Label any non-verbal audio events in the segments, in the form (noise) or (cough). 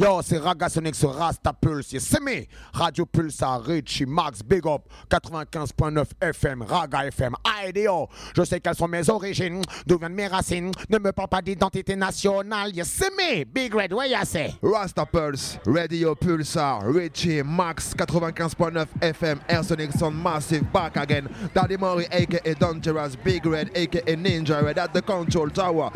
Yo, c'est Ragasonic sur Rasta Pulse. C'est me. Radio Pulsar, Richie, Max, Big Up, 95.9 FM, Raga FM. yo, je sais quelles sont mes origines, d'où viennent mes racines. Ne me parle pas d'identité nationale. C'est me. Big Red, ouais, c'est. Rasta Pulse, Radio Pulsar, Richie, Max, 95.9 FM, Air Sound Massive, back again. Daddy Murray, aka Dangerous, Big Red, aka Ninja Red, at the control tower.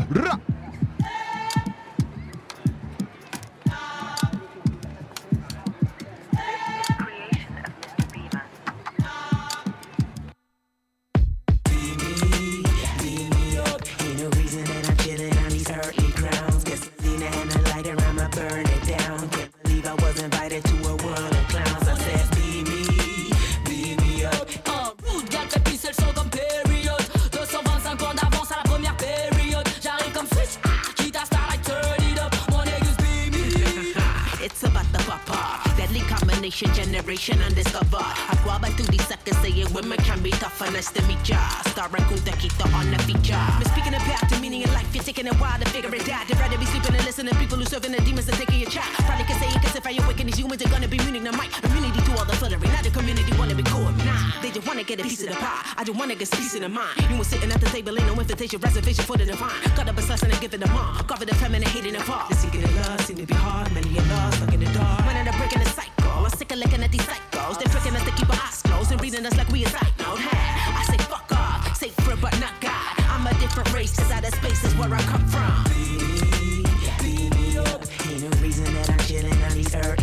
Rah! generation undiscovered. I go by through these suckers saying women can be tough and nice to meet ya. Star Raccoon the keto on the feature. Me speaking path to meaning in life, you're taking a while to figure it out. They'd rather be sleeping and listening to people who serving the demons and taking your chat. Probably can say it cause if I awaken these humans they're gonna be meaning the mic. Immunity to all the fluttery. Now the community wanna be cool. Nah, they just wanna get a piece of the pie. I just wanna get a piece of the mind. You was sitting at the table, ain't no invitation, reservation for the divine. Got up a slice and give it a mom. Cover the feminine, hating the fall. The secret of love seem to be hard. Many of lost, stuck in the dark. Running the breaking the cycle. I'm sick of looking at these psychos. They're tricking us to keep our eyes closed and reading us like we a note. Hey, I say fuck off, safer but not God. I'm a different race, cause out of space is where I come from. Ain't no reason that I'm chilling on these earthly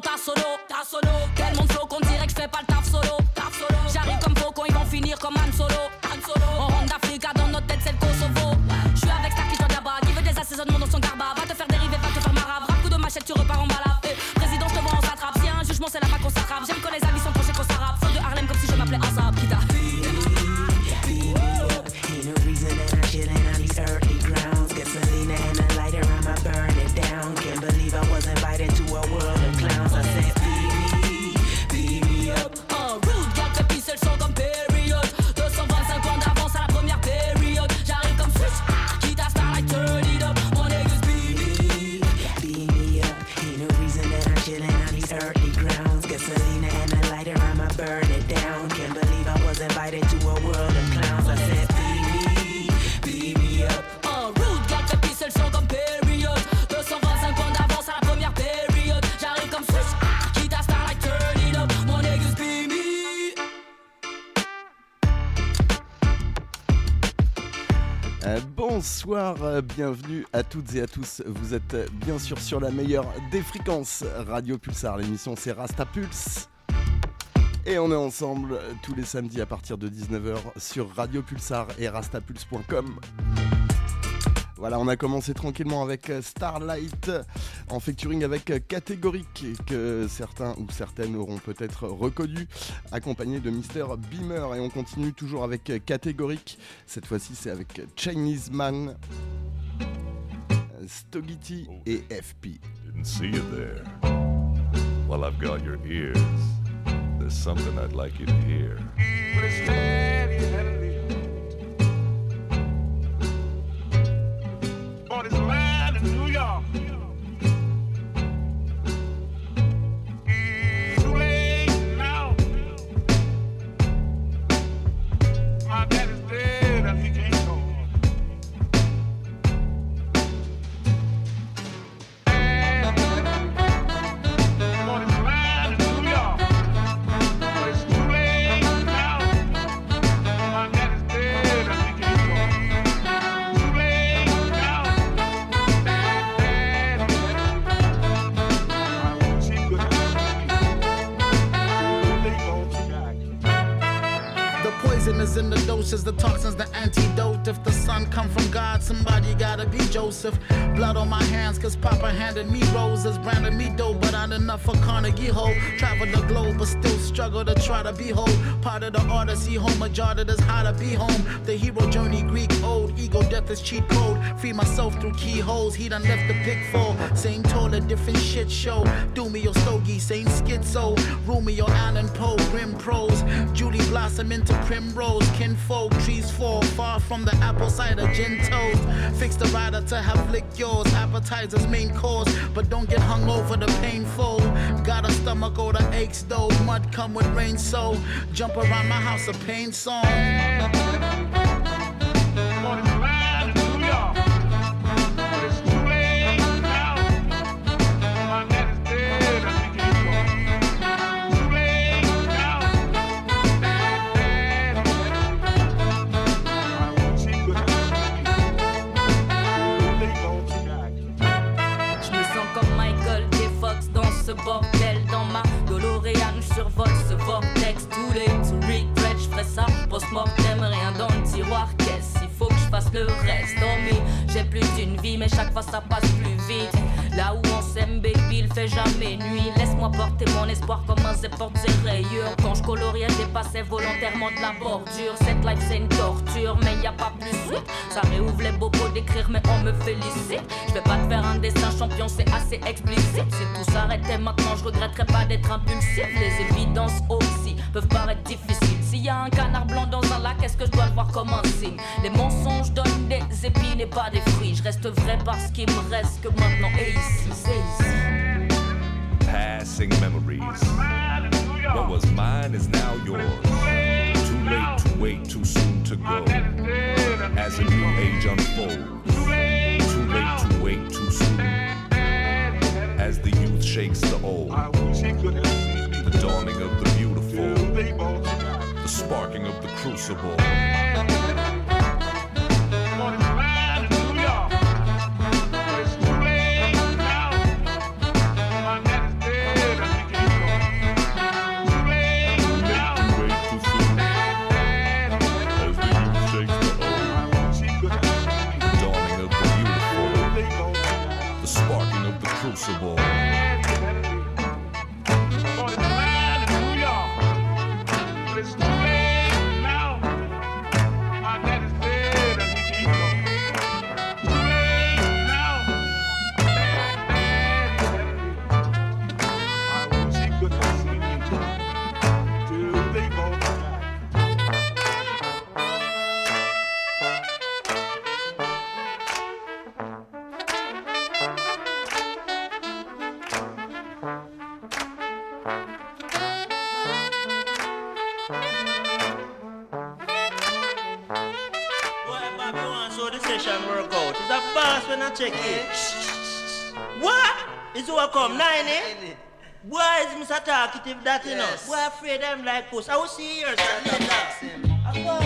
tá soro euh, bienvenue à toutes et à tous. Vous êtes euh, bien sûr sur la meilleure des fréquences, Radio Pulsar. L'émission c'est Rasta Pulse. Et on est ensemble euh, tous les samedis à partir de 19h sur Radio Pulsar et rastapulse.com. Voilà, on a commencé tranquillement avec euh, Starlight en featuring avec euh, Catégorique que certains ou certaines auront peut-être reconnu, accompagné de Mister Beamer. Et on continue toujours avec euh, Catégorique. Cette fois-ci, c'est avec Chinese Man, Stogity et FP. Didn't see you there. Well, I've got your ears. There's something I'd like you to hear. On in the doses, the toxins, the antidote. If the sun come from God, somebody gotta be Joseph. Blood on my hands, cause Papa handed me roses, branded me dope, but not enough for Carnegie Hall. Travel the globe, but still struggle to try to be whole. Part of the odyssey, home majority is how to be home. The hero journey, Greek old, ego death is cheat code. Free myself through keyholes, he done left the pitfall. Same told a different shit show. Do me your stogie, same schizo. Your Allan Poe, grim prose. Julie blossom into primrose. Kinfolk, trees fall far from the apple cider gin toast. Fix the rider to have lick yours. Appetizers main course, but don't get hung over the painful. Got a stomach or the aches though. Mud come with rain, so jump around my house a pain song. Ça. Post-mortem Rien dans le tiroir, qu'est-ce Il faut que je fasse le reste? Dormi, j'ai plus d'une vie Mais chaque fois ça passe plus vite. Là où on s'aime, baby, il fait jamais nuit. Laisse-moi porter mon espoir comme un zé porte ses rayures. Quand je coloriais, dépassais volontairement de la bordure. Cette life c'est une torture, mais y a pas plus sweet Ça réouvre les bobos d'écrire, mais on me félicite. Je vais pas te faire un dessin champion, c'est assez explicite. Si tout s'arrêtait maintenant, je regretterais pas d'être impulsif. Les évidences aussi peuvent paraître difficiles S'il y a un canard blanc dans un lac, est-ce que je dois le voir comme un signe? Les mensonges donnent des épines et pas des fruits Je reste vrai parce qu'il me reste que maintenant et ici, c'est ici Passing memories. What was mine is now yours. Too late to wait, too soon to go. As a new age unfolds. Too late to wait, too soon. As the youth shakes the old. The dawning of the beautiful. Sparking of the crucible. Mr. That, you know? Boy, afraid them like puss. I will see yours. I go.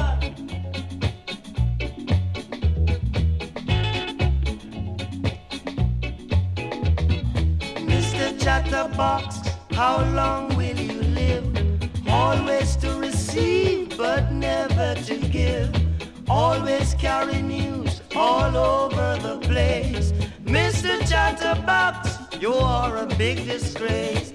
Mr. Chatterbox, how long will you live? Always to receive, but never to give. Always carry news all over the place. Mr. Chatterbox, you are a big disgrace.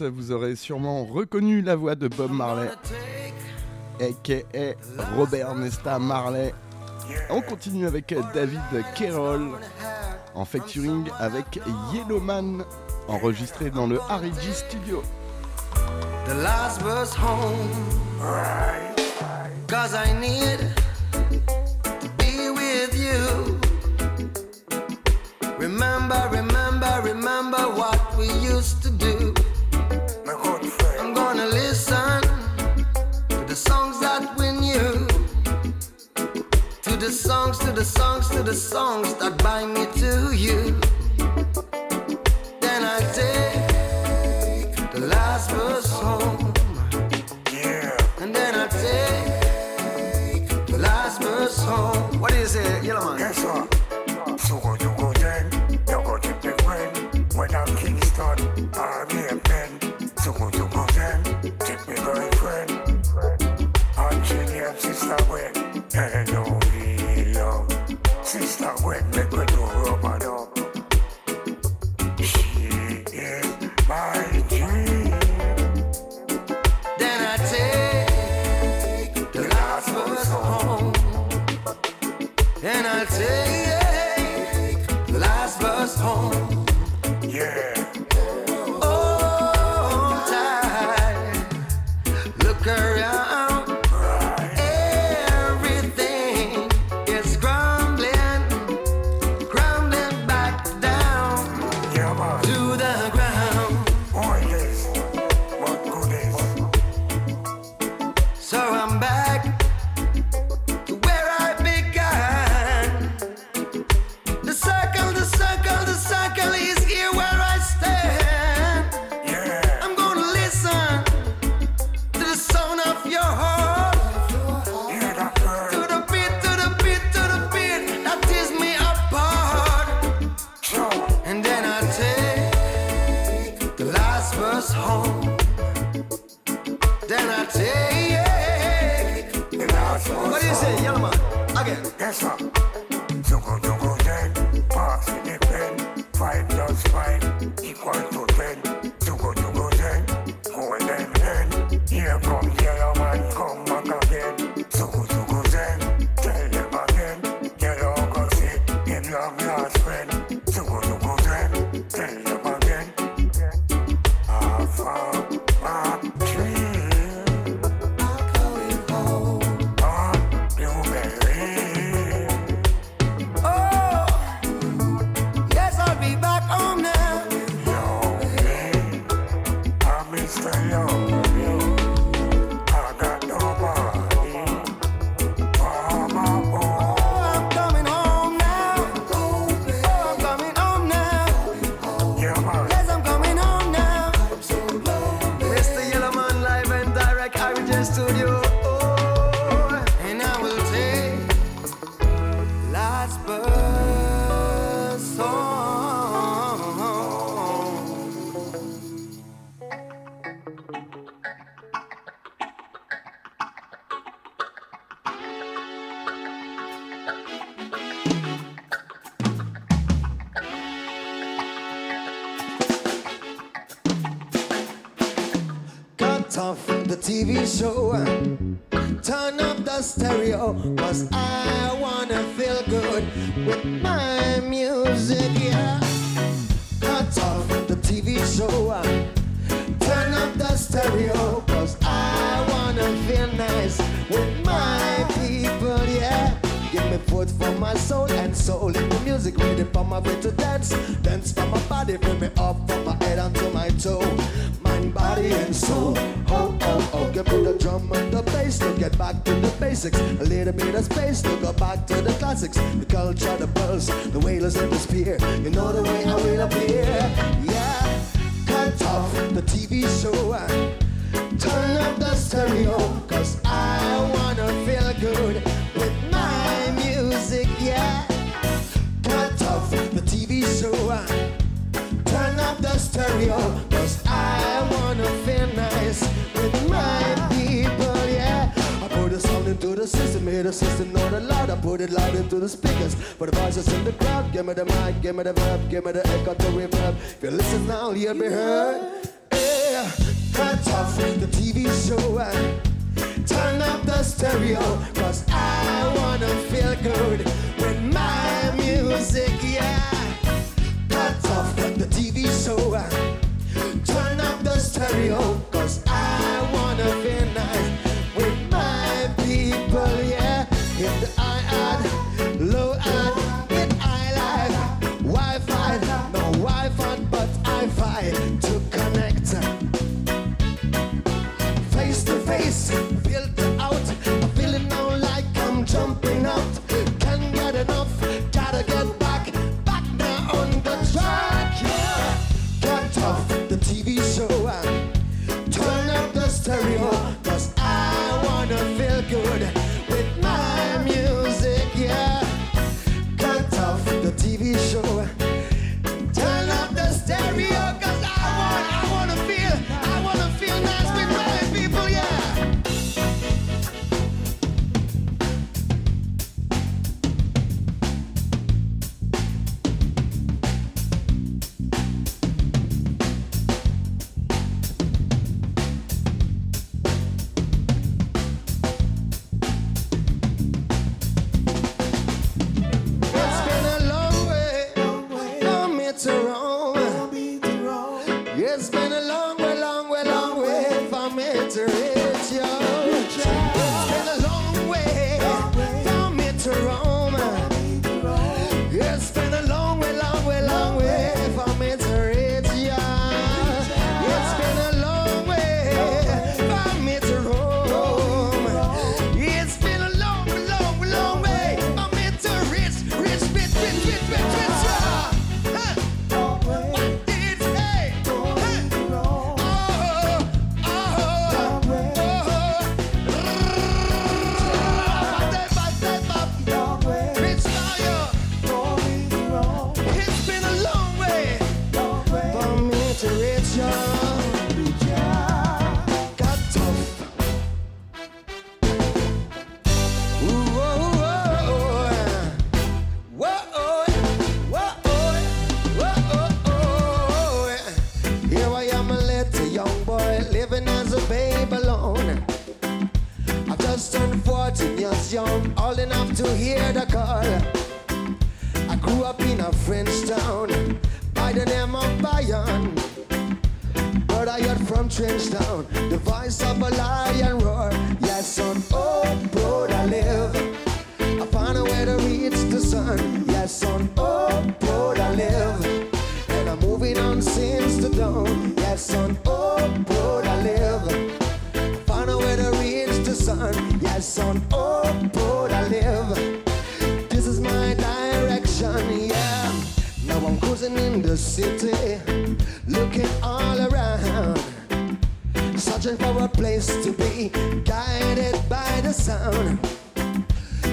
Vous aurez sûrement reconnu la voix de Bob Marley, a.k.a. Robert Nesta Marley. On continue avec David Carroll en facturing avec Yellowman, enregistré dans le Harigi Studio. The last home, the songs that bind me TV show. Turn up the stereo, cause I wanna feel good with my music, yeah. Cut off the TV show. Turn up the stereo, cause I wanna feel nice with my people, yeah. Give me food for my soul and soul in the music, ready for my way to dance. Dance for my body, bring me up from my head onto my toe body and soul. Oh, oh, oh, give me the drum and the bass to get back to the basics. A little bit of space to go back to the classics. The culture, the pulse, the wailers and the spear. You know the way I will appear. Yeah, cut off the TV show. and Turn up the stereo, cause I wanna feel good with my music, yeah. Cut off the TV show. and Turn up the stereo, the system the loud. I put it loud into the speakers. For the voices in the crowd, give me the mic, give me the verb, give me the echo to reverb. If you listen now, you'll be heard. Yeah, cut off the TV show and turn up the stereo, cause I wanna feel good with my music, yeah cut off the TV show and turn up the stereo cause I wanna feel nice Yes, on Oak I live. I found a way to reach the sun. Yes, on Oak Road I live. This is my direction, yeah. Now I'm cruising in the city, looking all around, searching for a place to be, guided by the sound.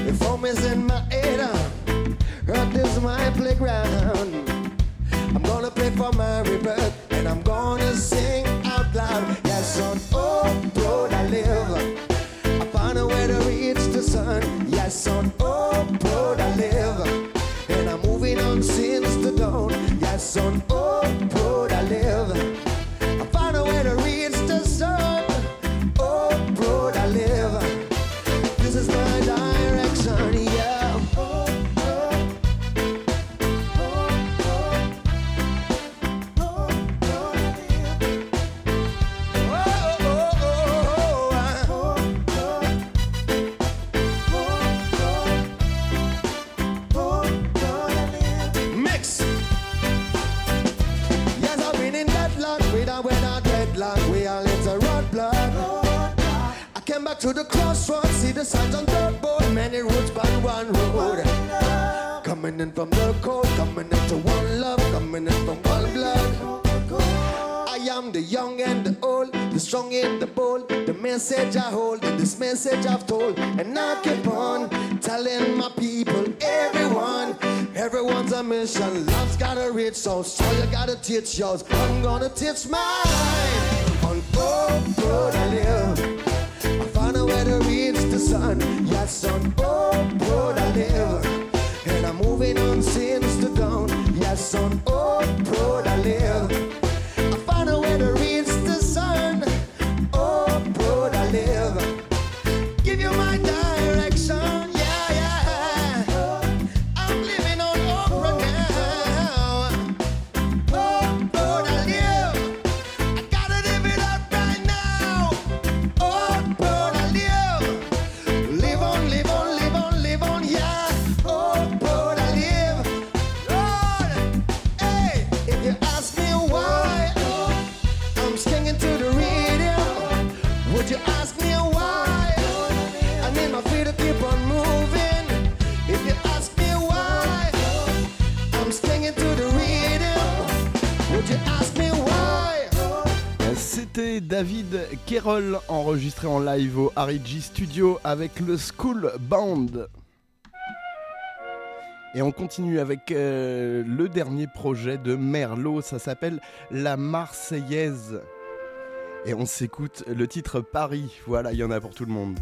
If home is in my head, earth is my playground. I'm gonna play for my rebirth, sing out loud. Yes, on oh, Oak Road I live. I a way to reach the sun. Yes, on oh, Oak Road I live. And I'm moving on since the dawn. Yes, on Oak to the crossroads, see the signs on the board, many roads but one road. Coming in from the cold, coming into one love, coming in from one blood. I am the young and the old, the strong and the bold. The message I hold, this message I've told. And I keep on telling my people, everyone, everyone's a mission. Love's gotta reach so, so you gotta teach yours. I'm gonna teach mine. On Oak Road I live. Sun. Yes, on Road I live. And I'm moving on since the dawn. Yes, on Road I live. David Kerrol enregistré en live au RG Studio avec le School Band. Et on continue avec euh, le dernier projet de Merlot, ça s'appelle La Marseillaise. Et on s'écoute le titre Paris, voilà, il y en a pour tout le monde.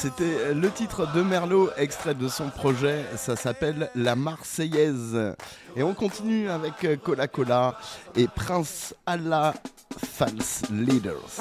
C'était le titre de Merlot, extrait de son projet. Ça s'appelle La Marseillaise. Et on continue avec Cola Cola et Prince Allah False Leaders.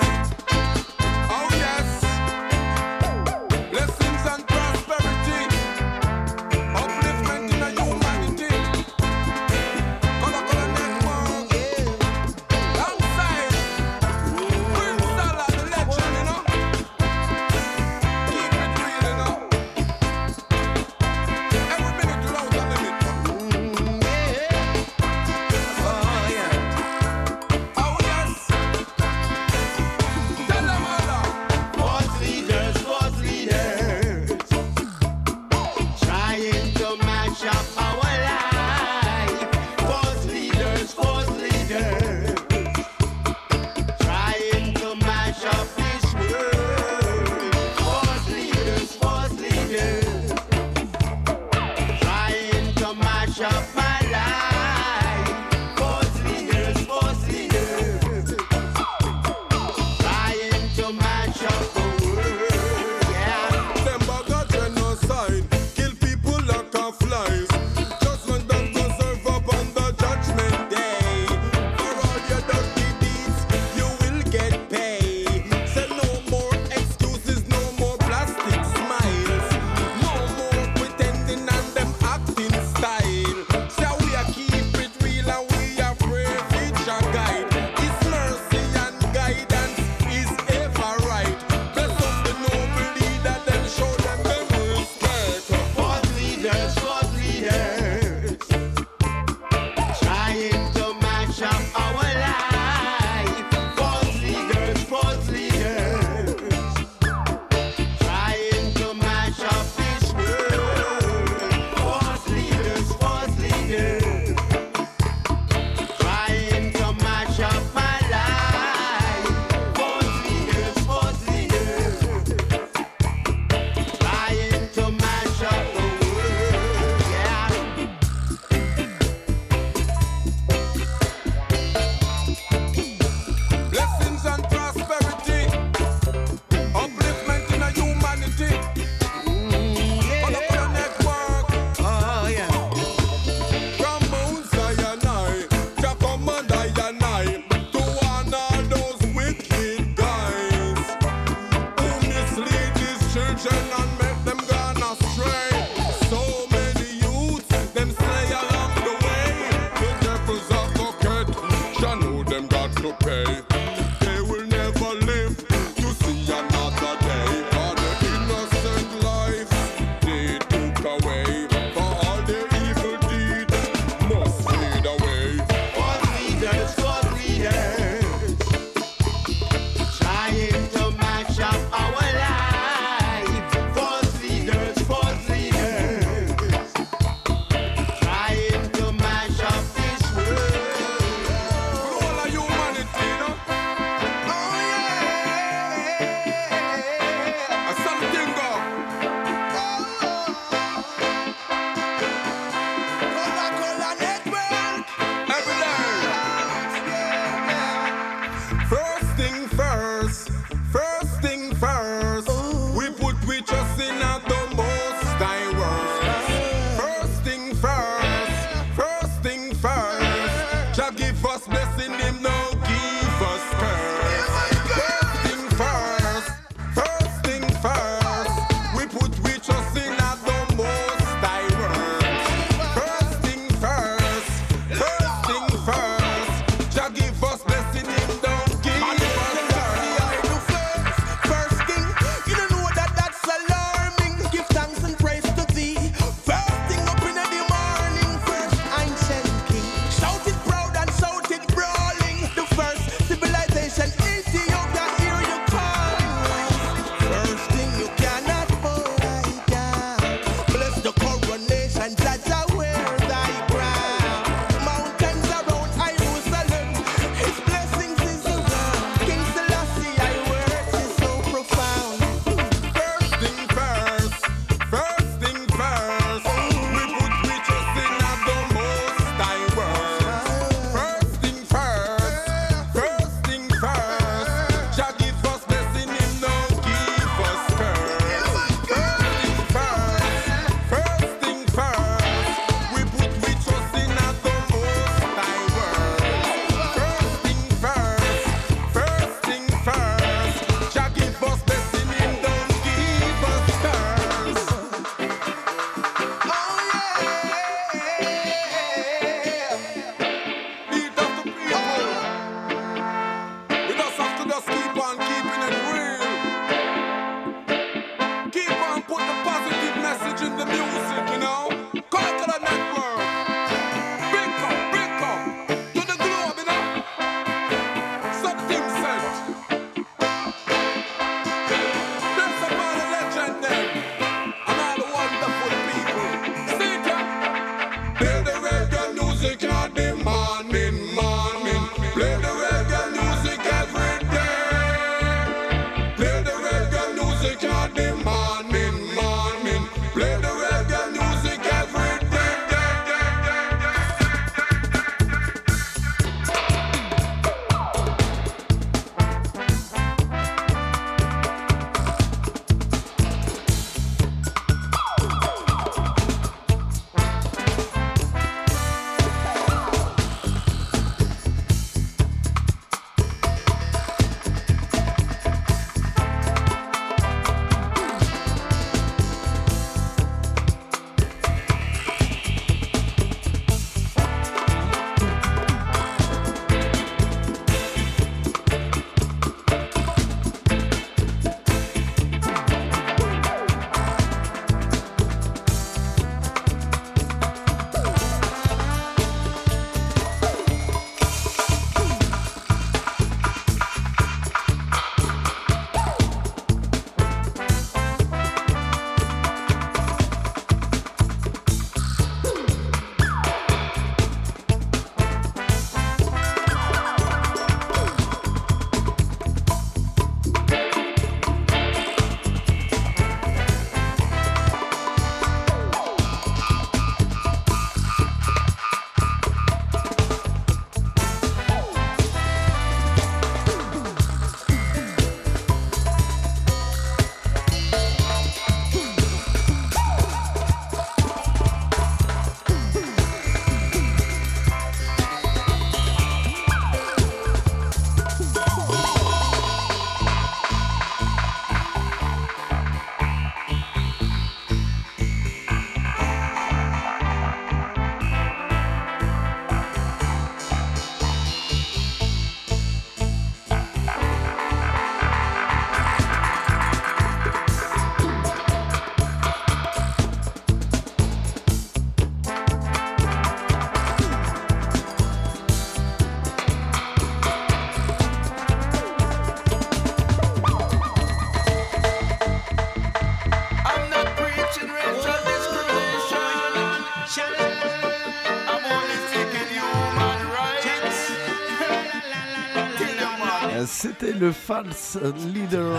le False Leader.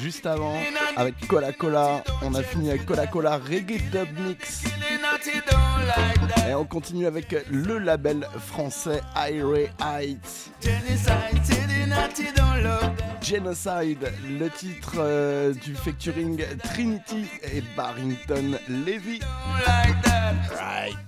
Juste avant, avec Cola Cola, on a fini avec Cola Cola Reggae Dub Mix. Et on continue avec le label français IRA Heights. Genocide, le titre euh, du featuring Trinity et Barrington Levy. Right.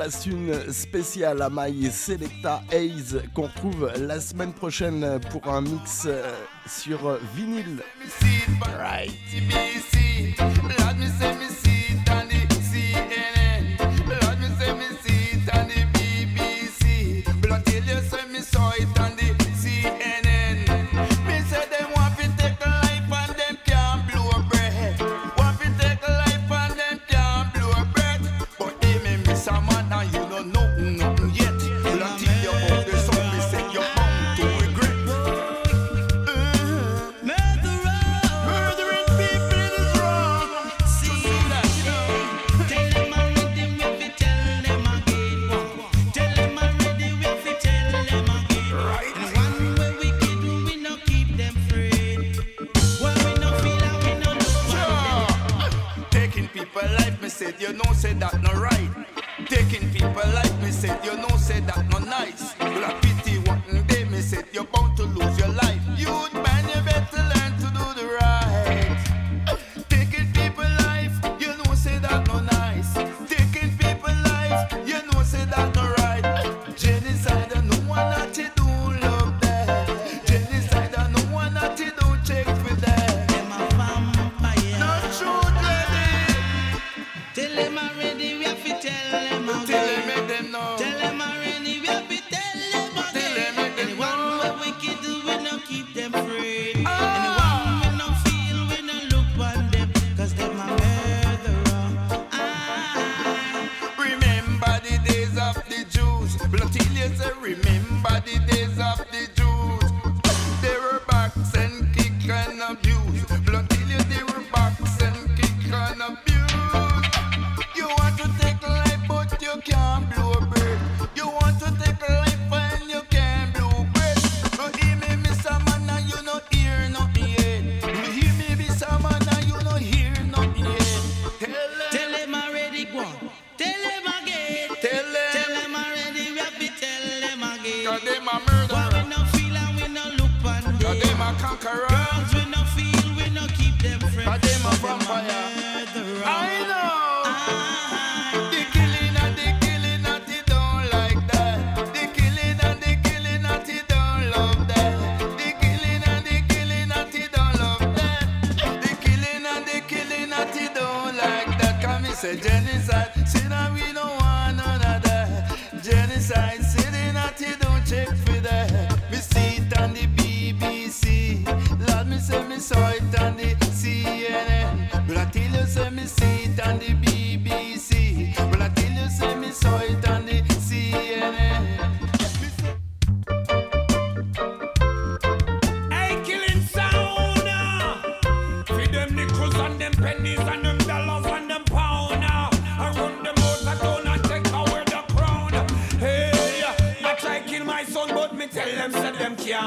place une spéciale à My Selecta Hayes qu'on trouve la semaine prochaine pour un mix euh, sur vinyle.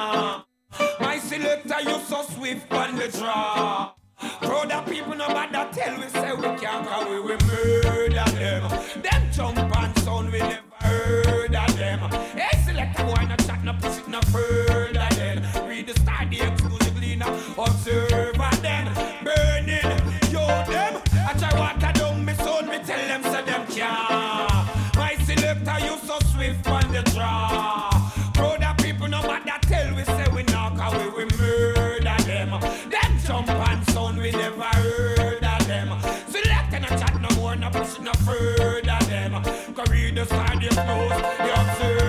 (gasps) My selector, you so swift on the draw. Crowd of people, no matter tell we say we can't, cause we will murder them. Them jump and sound, we never heard of them. Hey, selector, why not chat, no pussy? you sign your clothes, you observe.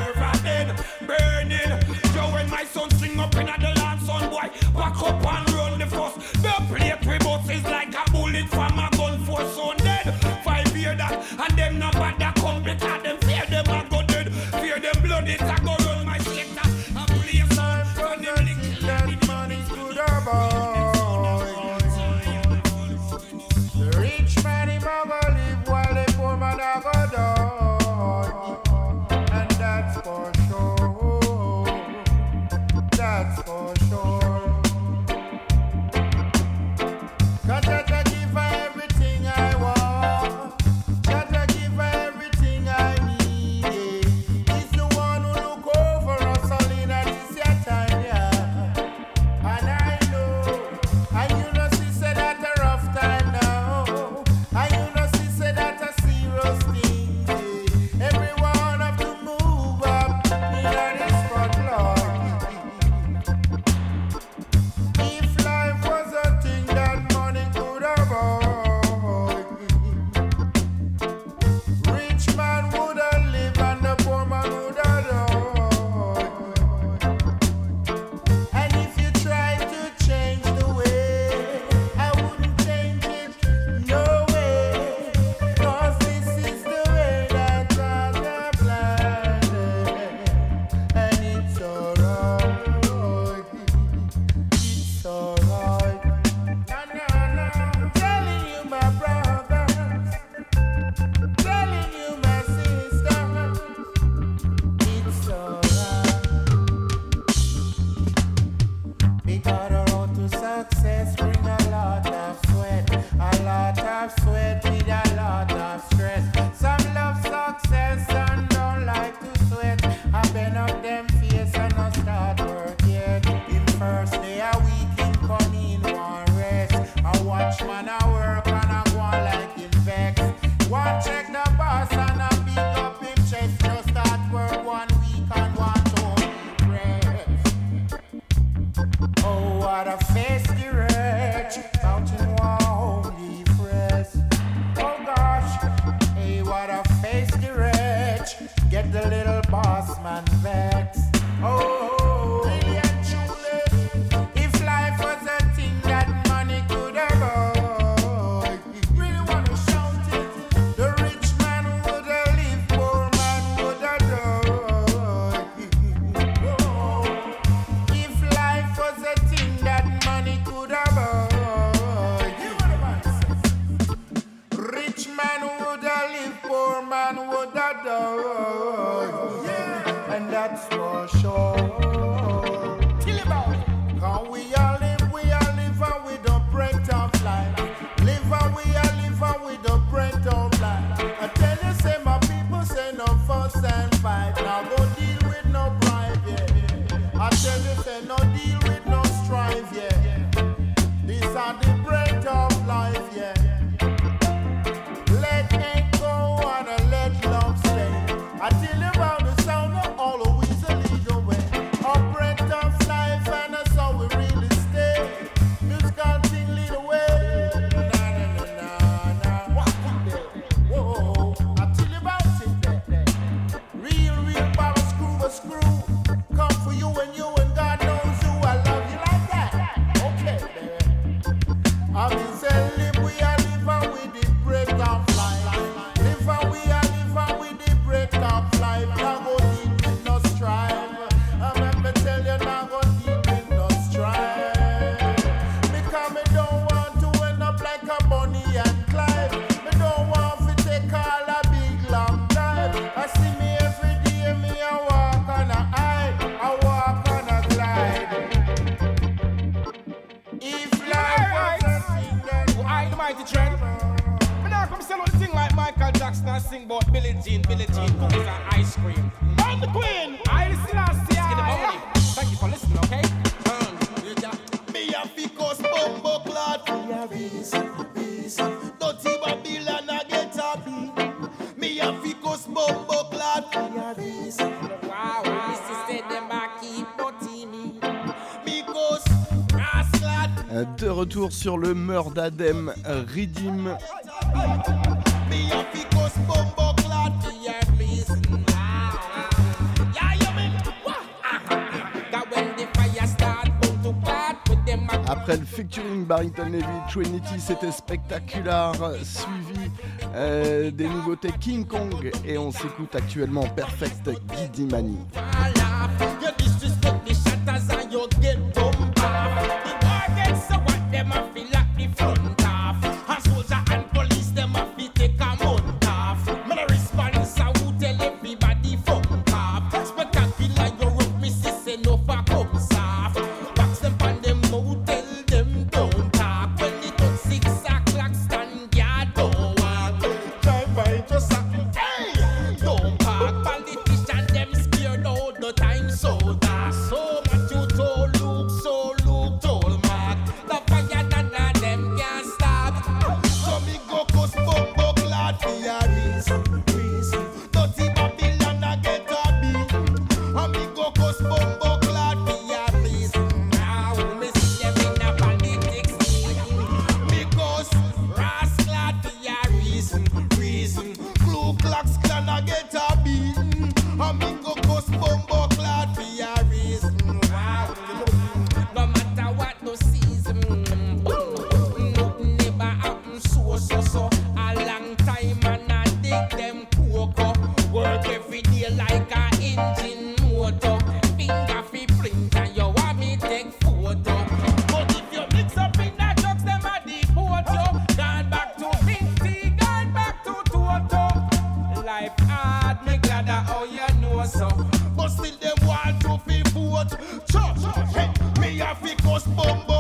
le meurtre d'Adem Ridim. Après le featuring Barrington Levy, Trinity, c'était spectaculaire, suivi euh, des nouveautés King Kong et on s'écoute actuellement Perfect Guidimani. Mani. most bumbo.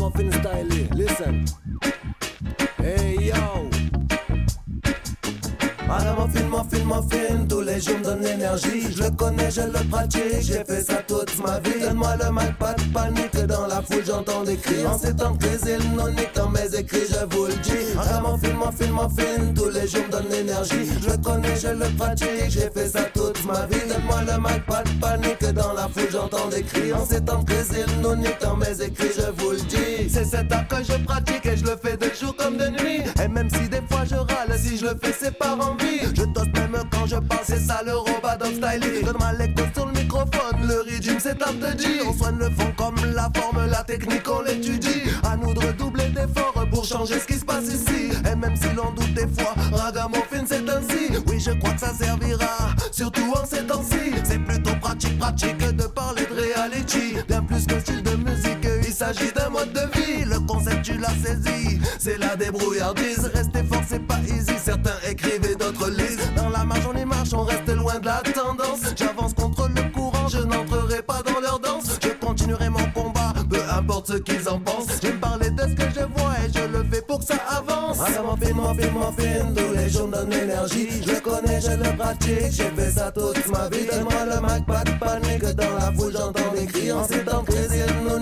Original ragamuffin style. Listen. Hey yo. Ragamuffin, muffin, muffin, tous les jours me donne l'énergie. Je le connais, je le pratique, j'ai fait ça toute ma vie. Donne-moi le mic, pas de panique, dans la foule j'entends des cris. En ces temps de crise, il non nique dans mes écrits, je vous le dis. Ragamuffin, muffin, muffin, tous les jours me donne l'énergie. Je le connais, je le pratique, j'ai fait ça toute ma vie. Donne-moi le mic, pas de panique, dans la foule j'entends des cris. En ces temps de crise, il non nique dans mes écrits, je vous le dis. C'est cet art que je pratique et je le fais de jour comme de nuit. Et même si des fois je râle, si je le fais, c'est par envie. Je tosse même quand je parle, c'est ça le robot styling. Donne-moi l'écho sur le microphone, le rythme c'est un te dire. On soigne le fond comme la forme, la technique on l'étudie. À nous de redoubler d'efforts pour changer ce qui se passe ici. Et même si l'on doute des fois, ragamuffin c'est ainsi. Oui, je crois que ça servira, surtout en ces temps-ci. C'est plutôt pratique, pratique débrouillardise. Rester fort, c'est pas easy. Certains écrivent et d'autres lisent. Dans la marche, on y marche, on reste loin de la tendance. J'avance contre le courant, je n'entrerai pas dans leur danse. Je continuerai mon combat, peu importe ce qu'ils en pensent. Je vais parler de ce que je vois et je le fais pour que ça avance. Ragamuffin, muffin, muffin, tous les jours donne l'énergie. Je connais, je le pratique, j'ai fait ça toute ma vie. Donne-moi le mic, pas de panique, dans la foule j'entends des cris. En ces temps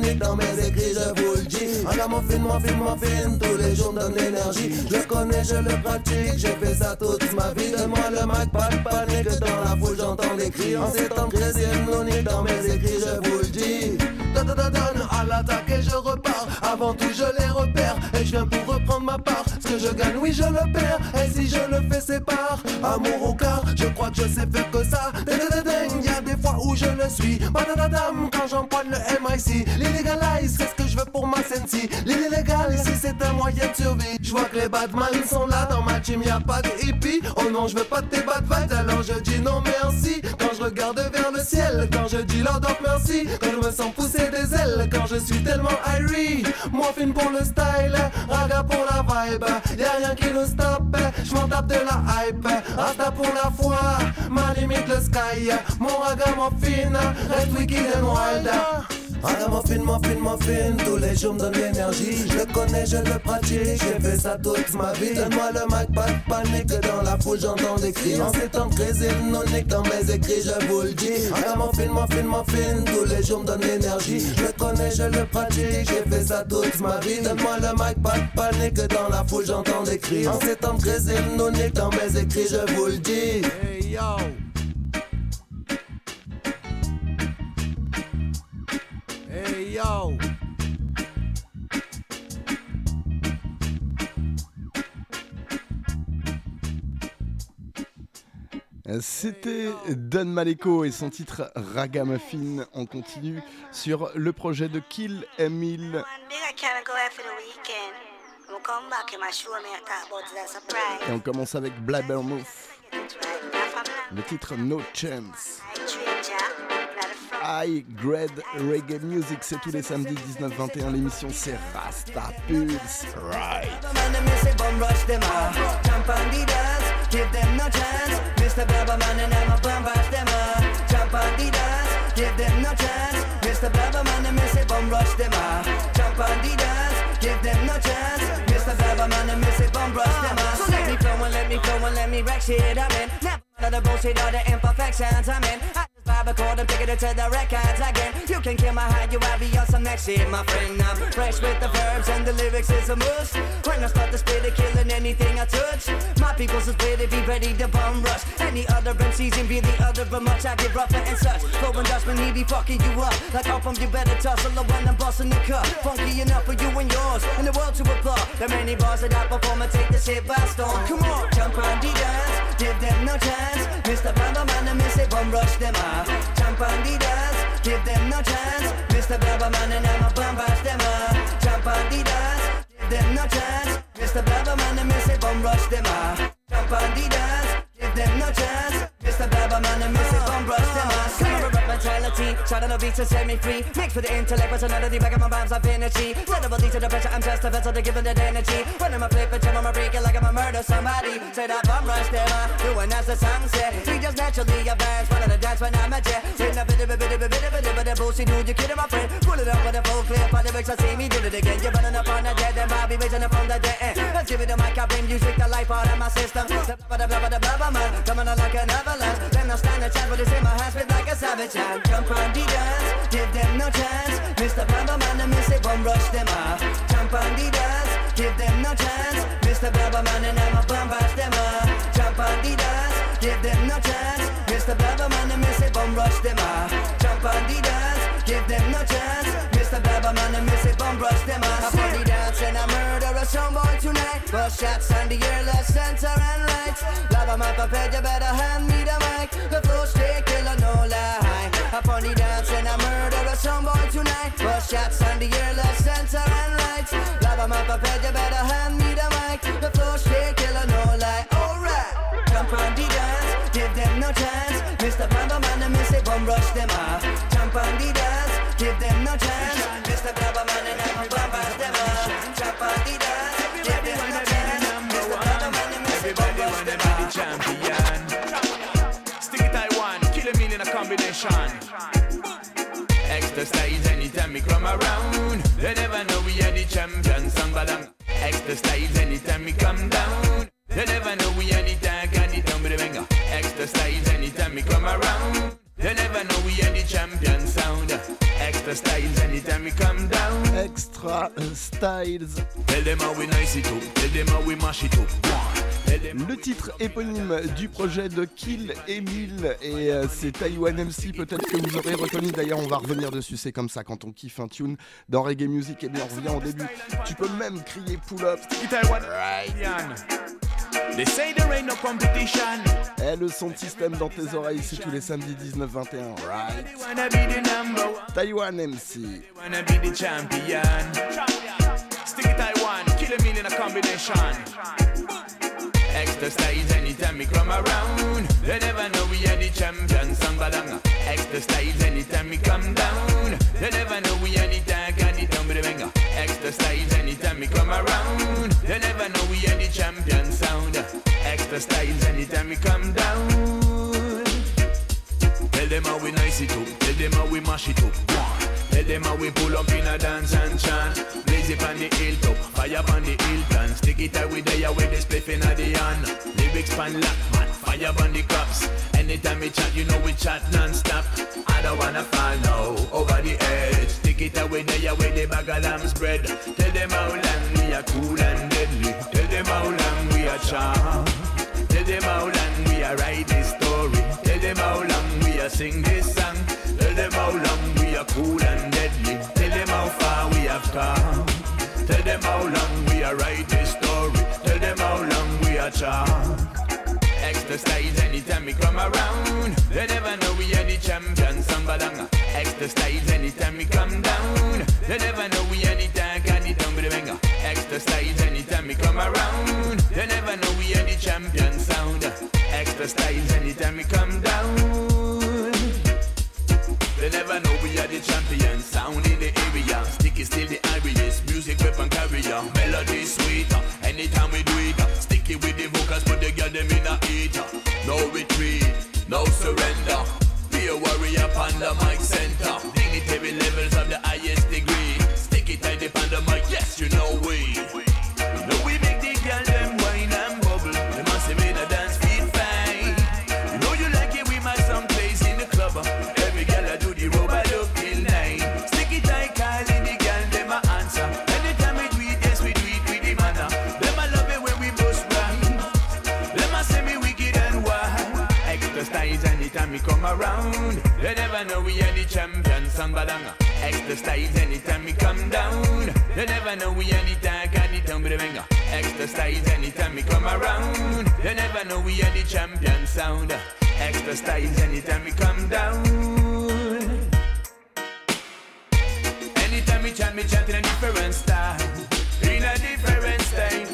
nique dans mes écrits, je le dis. Ragamuffin, muffin, muffin, tous les jours donne l'énergie. Je connais, je le pratique, j'ai fait ça toute ma vie. Donne-moi le mic, pas de dans la foule j'entends des cris. En ces temps crise, il dans mes écrits, je vous le dis. Donne, donne, à l'attaque et je repars. Avant tout, je les repère et je viens pour reprendre ma part. Ce que je gagne, oui, je le perds. Et si je le fais, c'est par amour au car. Je crois que je sais faire que ça. Fois où je le suis. Badadadam, quand j'empoigne le MIC. L'illégalise, c'est ce que je veux pour ma sensi. L'illégal, si c'est un moyen de survie. Je vois que les badman sont là. Dans ma team, y a pas de hippie. Oh non, je veux pas de tes bad vibes. Alors je dis non, merci. Quand je regarde vers le ciel. Quand je dis Lord of Mercy. Quand je me sens pousser des ailes. Quand je suis tellement irie. Morphine pour le style. Raga pour la vibe. Y'a rien qui nous stoppe. Je m'en tape de la hype. Rasta pour la foi. Ma limite le sky. Mon raga. Reste wicked and wild. Ragamuffin, muffin, muffin, tous les jours me donne l'énergie. Je le connais, je le pratique, j'ai fait ça toute ma vie. Donne-moi le mic, pas de panique, dans la foule j'entends des cris. En ces temps de crise, dans mes écrits, je vous le dis. Ragamuffin, muffin, muffin, tous les jours me donne l'énergie. Je le connais, je le pratique, j'ai fait ça toute ma vie. Donne-moi le mic, pas de panique, dans la foule j'entends des cris. En ces temps de crise, dans mes écrits, je vous le dis. Hey yo! C'était Don Maleko et son titre Ragamuffin. On continue sur le projet de Kill Emile. Et on commence avec Blabbermouth. Le titre No Chance. High Grade Reggae Music. C'est tous les samedis 19-21. L'émission c'est Rasta Pulse. Right. give them no chance. Mr. Rush them give them no chance. Mr. Rush them let me and let me let me vibe a chord and take it to the records again. You can kill my high, you have be on some next shit, my friend. I'm fresh with the verbs and the lyrics is a must. When I start to spit it, killing anything I touch. My people's split it, be ready to bum rush. Any other MCs and be the other, but much I get rougher and such. Flow and Dutchman, he be fucking you up. Like off from you better tussle when I'm busting the cup. Funky enough for you and yours, and the world to applaud. The many bars that I perform and take the shit by storm. Come on, jump on the dance, give them no chance. Mr. Blabberman and me say bum rush them off. Jump on the dance, give them no chance. Mr. Blabberman and I'm a bum rush them off. Jump on the dance, give them no chance. Mr. Blabberman and me say bum rush them off. Jump on the dance, give them no chance. Mr. Blabberman and me say bum rush them off mentality. Shout out the beats to set me free. Mixed with the intellect, but another personality, back of my rhymes, I've energy. Credible to the pressure, I'm just a vessel to give them that energy. When I'm a flip, bitch, I'm a break like I'm a murder somebody. Set up, I'm rushed, am I? Doing as the sunset. We just naturally advance, follow the dance when I'm at jet. Sitting a bit of a bit of a bit of a bit of a bullshit, dude, you kidding my friend. Pull it up with a full clip, for the I see me do it again. You're running up on the dead, and Bobby raising up on the dead end. Let's give it a mic, I bring music, the life out of my system. Blah, blah, blah, blah, blah, blah, man. Coming on like an avalanche. Then I stand a chance, but it's in my hands, spit like a savage and jump on the dance. Give them no chance. Mr. Blabber Man and say bum rush them off. Jump on the dance. Give them no chance. Mr. Blabber Man and I'm a bum bash them off. Jump on the dance. Give them no chance. Mr. Blabber Man and say bum rush them off. Jump on the dance. Give them no chance. Mr. Blabber Man and say bum rush them off. Up on the dance and I murder a some boy tonight. Bust shots on the air, left, center and right. Man prepared, you better hand me the mic. Up on the dance and I murder a some boy tonight. Shots on the air, left, center and right. Blabber Man prepared, you better hand me the mic. The stay killer, no lie. Alright, jump on the dance, give them no chance. Mr. Blabber Man and me say bum rush them off. Jump on the dance, give them no chance. Mr. Blabber Man and I'm a bum bash them off. Jump on the dance, give them no chance. Mr. Blabber Man and me say bum Everybody rush wanna them be the champion. Stick it Taiwan, kill a meal in a combination. Extra styles anytime we come around. They never know we are the champions. Sambadam. Extra styles anytime we come down. They never know we are the tag and the tumble banger. Extra styles anytime we come around. They never know we are the champion sound. Extra styles anytime we come down. Extra Styles. Tell them how we nice it up. Tell them how we mash it up. Le titre éponyme du projet de Kill Emile et euh, c'est Taiwan MC, peut-être que vous aurez reconnu, d'ailleurs on va revenir dessus, c'est comme ça quand on kiffe un tune dans Reggae Music, et bien on revient au début, tu peux même crier pull up, Taiwan. Yan. They say there ain't no competition. et le son de système dans tes oreilles, c'est tous les samedis 19-21, right? Taiwan MC. They wanna be the champion. Stick it Taiwan, kill a meal in a combination. Extra styles anytime we come around. They never know we are the champions. Sambadanga. Extra styles anytime we come down. They never know we are the tag and the tumble banger. Extra styles anytime we come around. They never know we are the champion sound. Extra styles anytime we come down. Tell them how we nice it up. Tell them how we mash it up. One. Tell them how we pull up in a dance and chant. Blaze it on the hilltop, fire on the Hilton. Stick it out with the with the spliff in the hand. Lyrics pan lock, man, fire on the cops. Anytime we chat, you know we chat non-stop. I don't wanna fall now, over the edge. Stick it out with the with the bag of lamb spread. Tell them how long we are cool and deadly. Tell them how long we are charm. Tell them how long we are write this story. Tell them how long we are sing this song. Tell them how long we are cool and come. Tell them how long we are write this story. Tell them how long we are charm. Extra styles anytime we come around. They never know we are the champions. Sambadanga. Styles anytime we come down. They never know we are the tag and the tumble banger. Extra styles anytime we come around. They never know we are the champion sound. Styles anytime we come down. They never know Sticky still the Irish music weapon carrier. Melody sweeter. Anytime we champions, Sambadanga. Extra styles anytime we come down. They never know we tag and the tumble banger. Extra styles anytime we come around. They never know we are the champion sound. Extra styles anytime we come down. Anytime we chat, me chat in a different style. In a different style.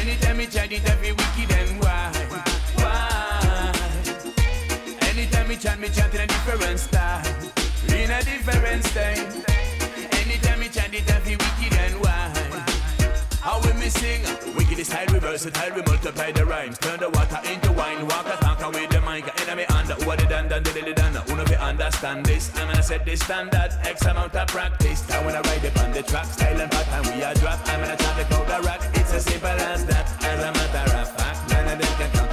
Anytime we chat, it every wicked and wild. Why? Anytime we chat, me chat in a different style. In a different style. Anytime we chat, it every wicked and wild. How we me sing? Wicked style, we versatile, we multiply the rhymes. Turn the water into wine, walk a talk with the mic. Me under, what it done, done, it done. Uno we understand this. I'm gonna set this standard, X amount of practice. Now when I ride it on the track, style and pattern, we are drop. I'm gonna try to the rock. It's as simple as that. As a matter of fact, none of them can counteract.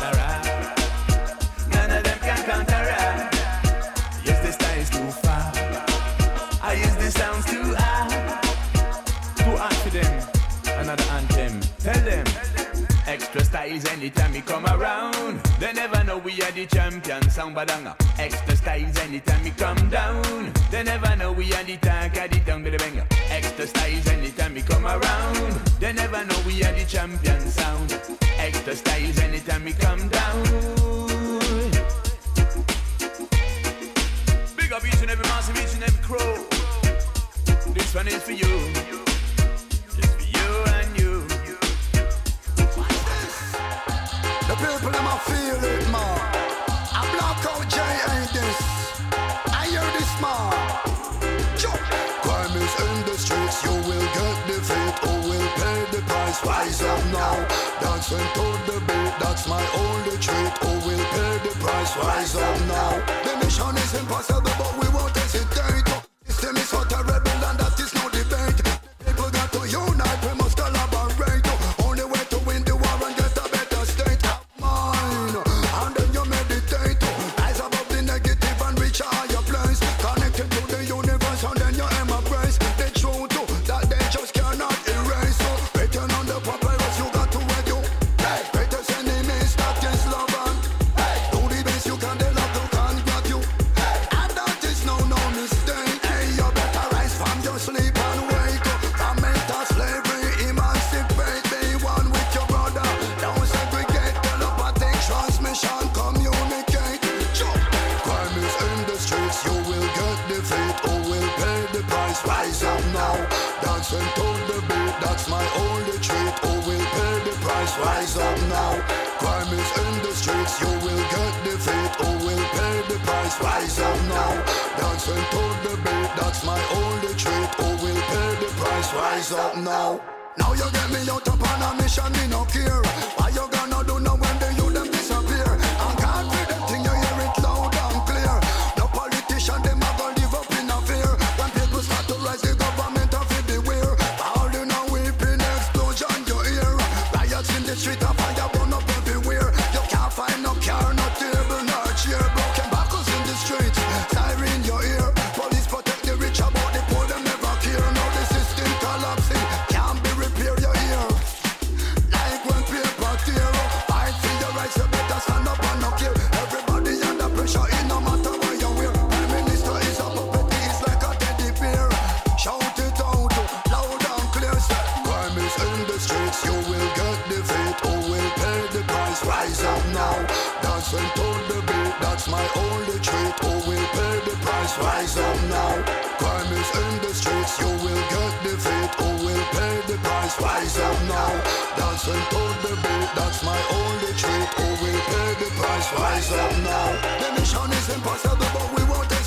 anytime we come around. They never know we are the champion, sound badanga. Extra styles anytime we come down. They never know we are the tank, at the tongue to the banger. Extra styles anytime we come around. They never know we are the champion sound. Extra styles anytime we come down. Settle the beat, that's my only treat. Oh, Who will pay the price? Rise up Just rise up now. Crime is in the streets. You will get defeat or will pay the price. Rise up now. Dancing to the beat. That's my only treat. Or will pay the price. Rise up now. The mission is impossible, but we won't.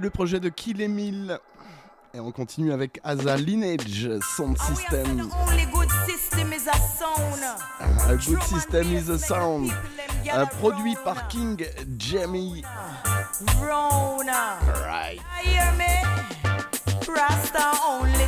Le projet de Kill Emile. Et on continue avec Asa Lineage Sound System. A good system is a sound. Ah, produit par King Jamie. Right. Rasta only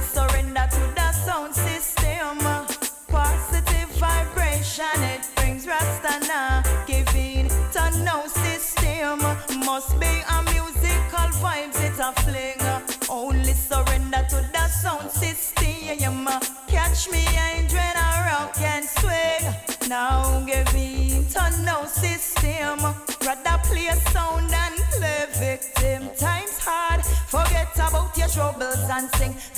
sing.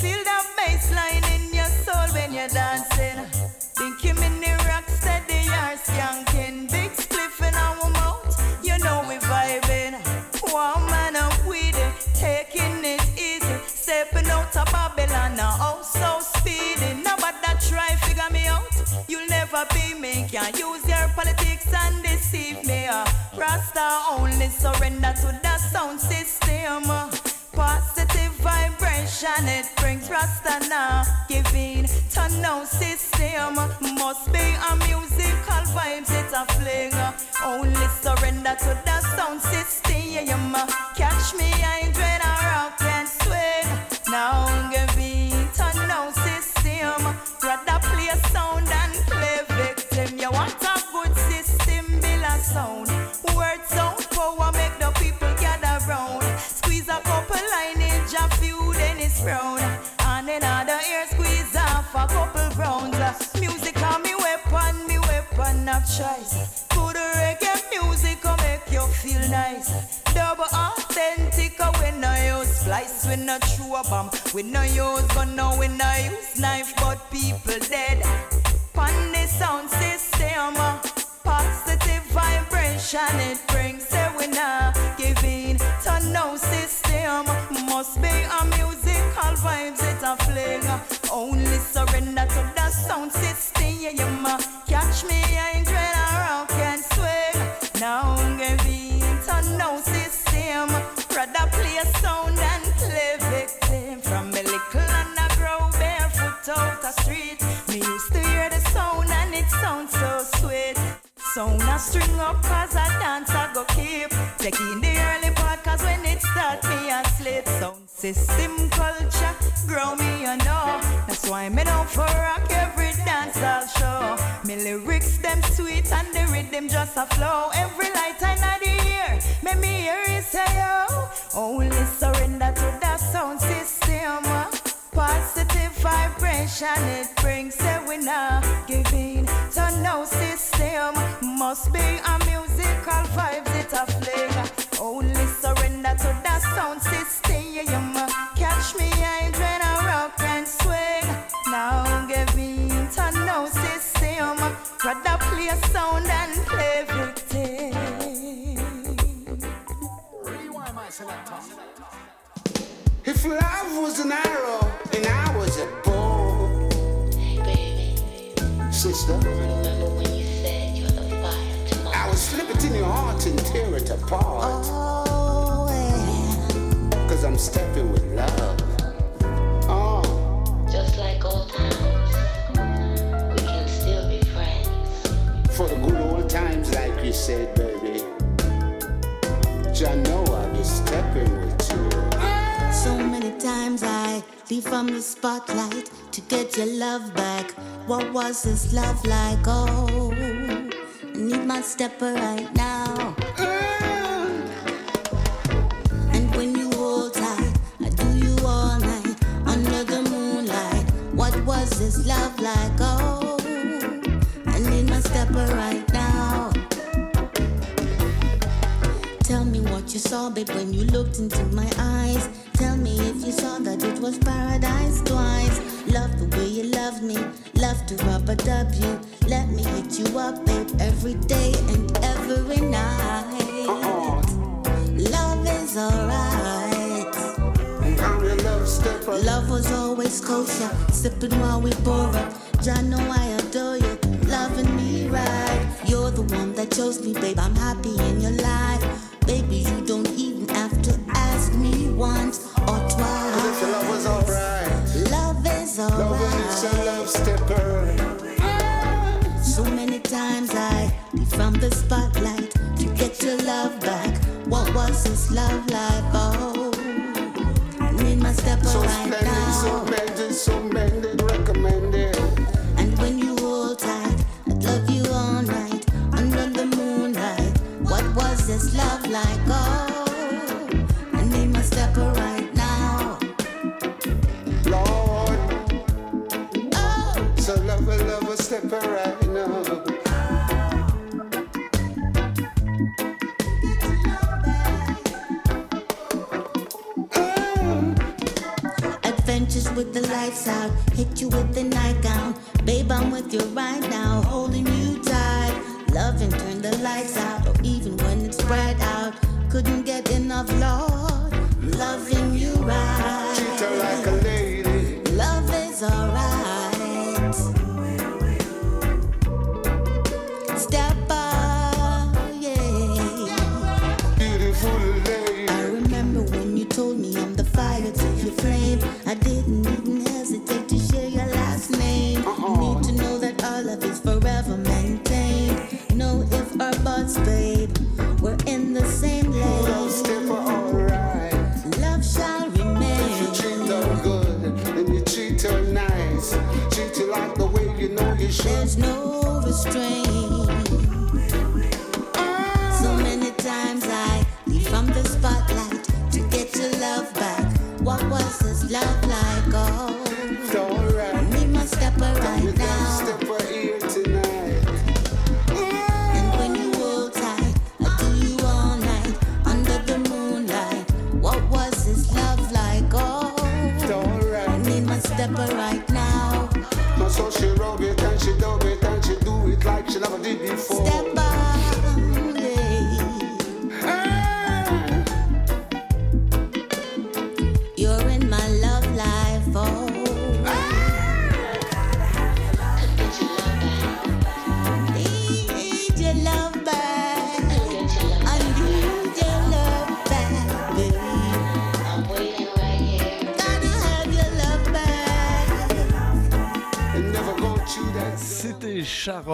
Brown. And another ear squeeze off a couple rounds. Music on me weapon, me weapon of choice. Good reggae music will make you feel nice. Double authentic, uh, we no use splice, we no chew a bomb. We no use gun, no, we no use knife, but people dead. Pon the sound system, uh, positive vibration it brings. System. Must be a musical vibes, it's a fling. Only surrender to the sound system. Catch me, I ain't when I rock and swing. Now giving to no system. Rather play sound and play victim. From a little grow barefoot out the street. Me used to hear the sound and it sounds so sweet. Sound a string up cause I dance I go keep. Taking the system culture grow me you know. That's why me down for rock every dance I'll show. Me lyrics them sweet and the rhythm just a flow. Every light I know the ear, me me hear it say yo. Only surrender to the sound system. Positive vibration it brings say we giving to no system. Must be a musical vibes Rather play sound and play victim. If love was an arrow and I was a bow, sister, I would slip it in your heart and tear it apart. Oh, Cause I'm stepping with love. For the good old times, like you said, baby. Jah know I be stepping with you. So many times I leave from the spotlight to get your love back. What was this love like? Oh, I need my stepper right now. And when you hold tight, I do you all night under the moonlight. What was this love like? Oh, you saw, babe, when you looked into my eyes. Tell me if you saw that it was paradise twice. Love the way you love me, love to rub a W. Let me hit you up, babe, every day and every night. Love is alright. Love was always kosher, sipping while we pour up. Jah know I adore you, loving me right. You're the one that chose me, babe. I'm happy in your life. Baby, you don't even have to ask me once or twice. But if your love was alright, love is alright. Love is a love stepper. So many times I hid from the spotlight to get your love back. What was this love like? Oh, I need my stepper so right splendid, now. So splendid, so splendid. Just love like. I need my stepper right now. Lord, oh. so stepper right now. Adventures with the lights out, hit you with the night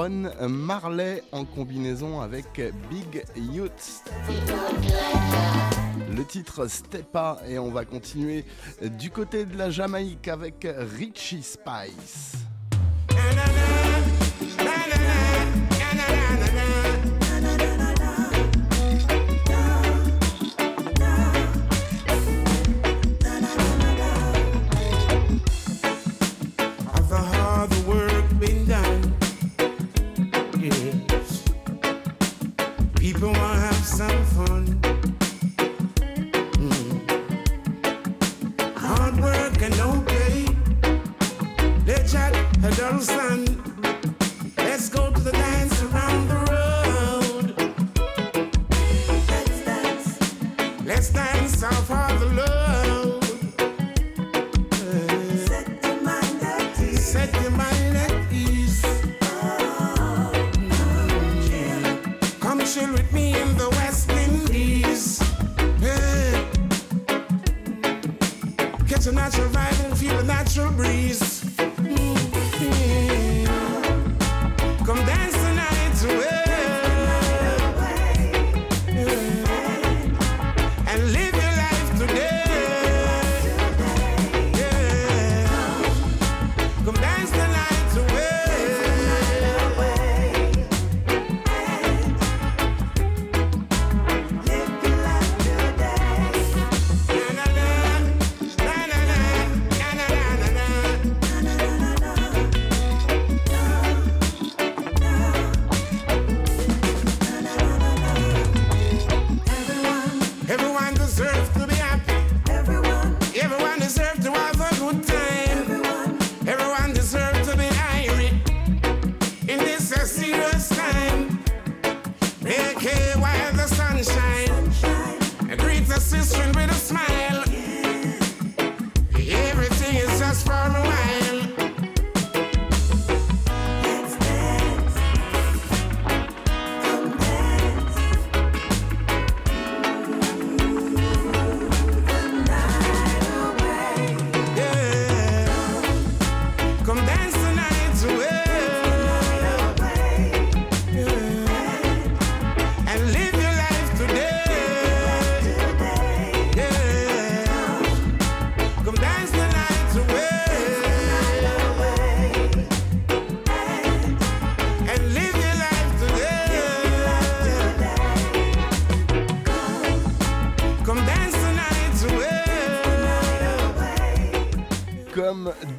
Marley en combinaison avec Big Youth. Le titre Stepa et on va continuer du côté de la Jamaïque avec Richie Spice.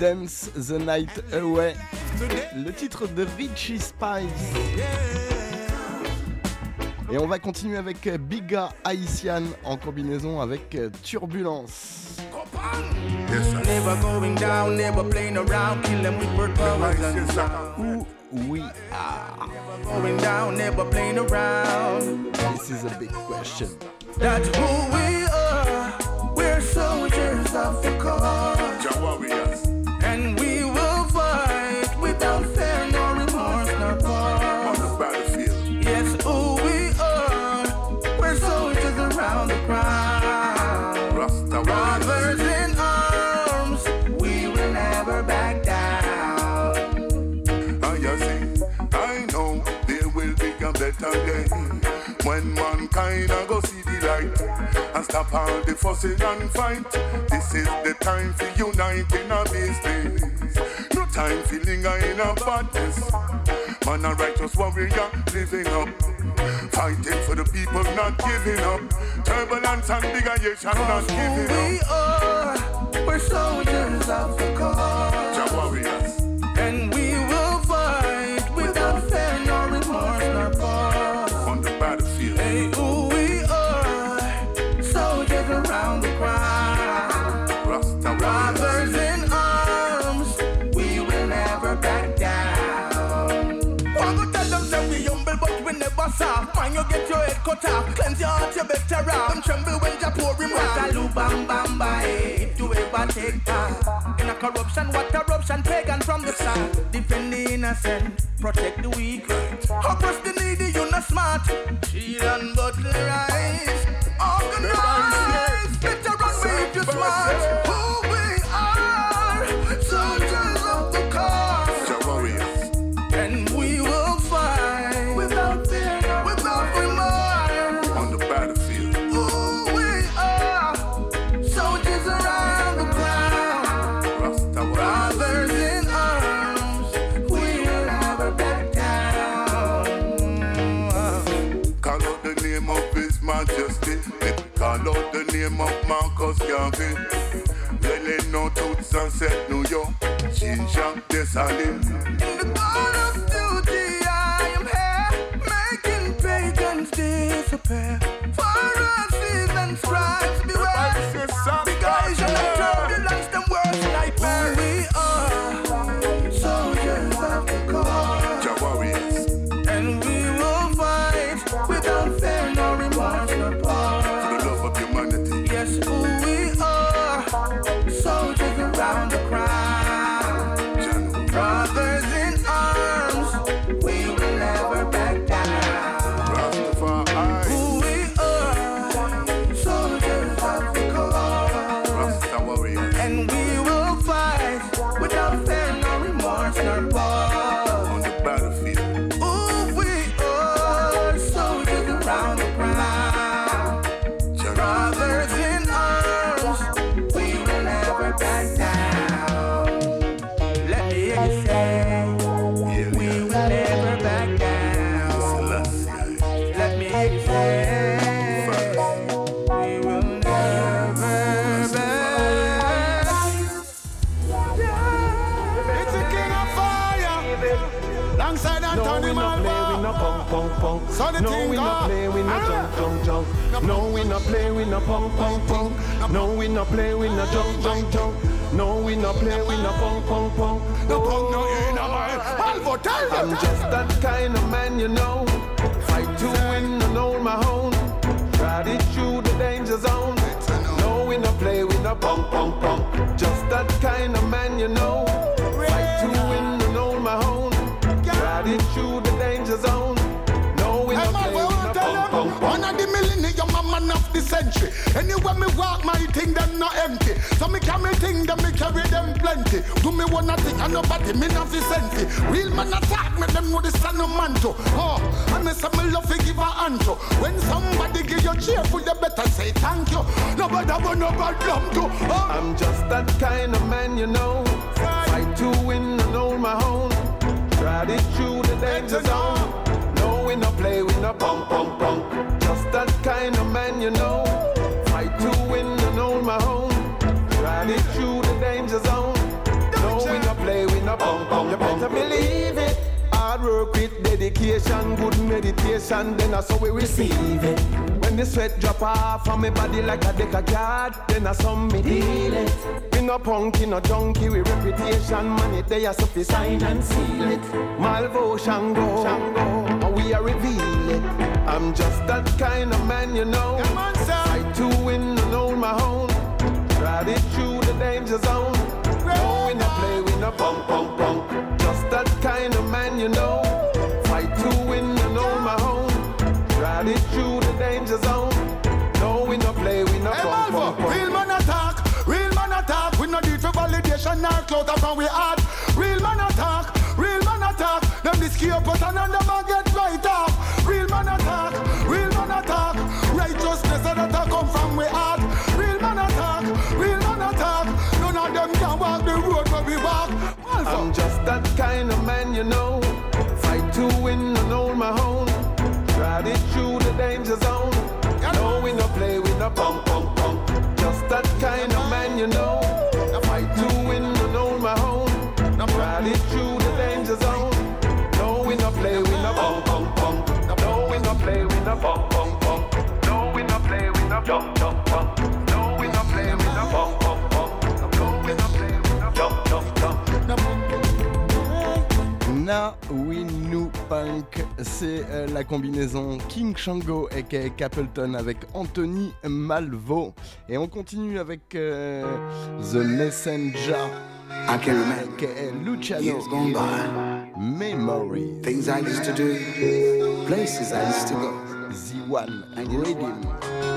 Dance the Night Away, le titre de Richie Spice. Et on va continuer avec Biga Haitian en combinaison avec Turbulence. Never going down, never playing around, kill them with word powers and Who we are. Going down, never playing around. This is a big question. That's who we when mankind a go see the light and stop all the fussing and fight. This is the time for unite in a business. No time for linger in a badness. Man a righteous warrior living up. Fighting for the people, not giving up. Turbulence and Bigga Haitian, not giving up. We are, we're soldiers of the cause. Your head cut off. Cleanse your heart, you better off. Them tremble when you pour him out. Waterloo, bam, bam, bye. You ever take part in a corruption, what eruption, pagan from the start. Defend the innocent, protect the weak. Oppress the needy, you're not smart. Shield and butler rise. Organize. Better run way if you smart. Who name of His Majesty. Call out the name of Marcus Garvey. Really no and set New York. Dessalines. In the call of duty, I am here, making pagans disappear. For us, and stripes punk, punk, punk. No, we no play, we not jump, jump, jump. No, we no play, we not punk, punk, punk. No punk, no in a tell. I'm just that kind of man, you know. Fight to win and hold my own. Ride to through the danger zone. No, we no play, we not punk, punk, punk. Just that kind of man, you know. Of the century. Anywhere me walk, my thing them not empty. So me carry thing them, me carry them plenty. Do me one thing and nobody me not fi send. Real man attack me, them know the son of man to. Oh, and me say me love fi give a hand to. When somebody give you cheerful, you better say thank you. Nobody want no bad lump to. Oh. I'm just that kind of man, you know. Fight to win and hold my own. Ride it through the danger zone. No, we not play, we not punk, punk, punk that kind of man, you know. Fight to win and own my home. Ride it through the danger zone. No, we no play, we no bum bum. You better believe it. Hard work with dedication, good meditation, then I saw we receive it. When the sweat drop off from my body like a deck of cards. then I saw me deal it. We no punky, no junkie, we reputation, money they are sufficient. Sign and seal it. Malvo, Shango, Shango, and we are revealing. it. I'm just that kind of man, you know. Fight to win and own my own. Ride it through the danger zone. No, we no play, we no punk, punk, punk. Just that kind of man, you know. Fight to win and own my own. Ride it through the danger zone. No, we no play, we no Hey, punk, punk, punk. real man attack, real man attack. We no need for validation nor clout up and we hard. Real man attack, real man attack. Them this key up and them a get right off. Man attack, real man attack. Righteousness that a come from we heart. Real man attack, real man attack. None of them can walk the road where we walk. Malvo. I'm just that kind of man, you know. Fight to win and own my own. Ride it through the danger zone. No, we no play, we no punk, punk, punk. Just that kind of man, you know. Na We New Punk, c'est euh, la combinaison King Shango et Capleton avec Anthony Malvo. Et on continue avec euh, The Messenger. I can remember aka Luciano. years gone by. Memory. Things I used to do, places I used to go. Z1 Rhythm.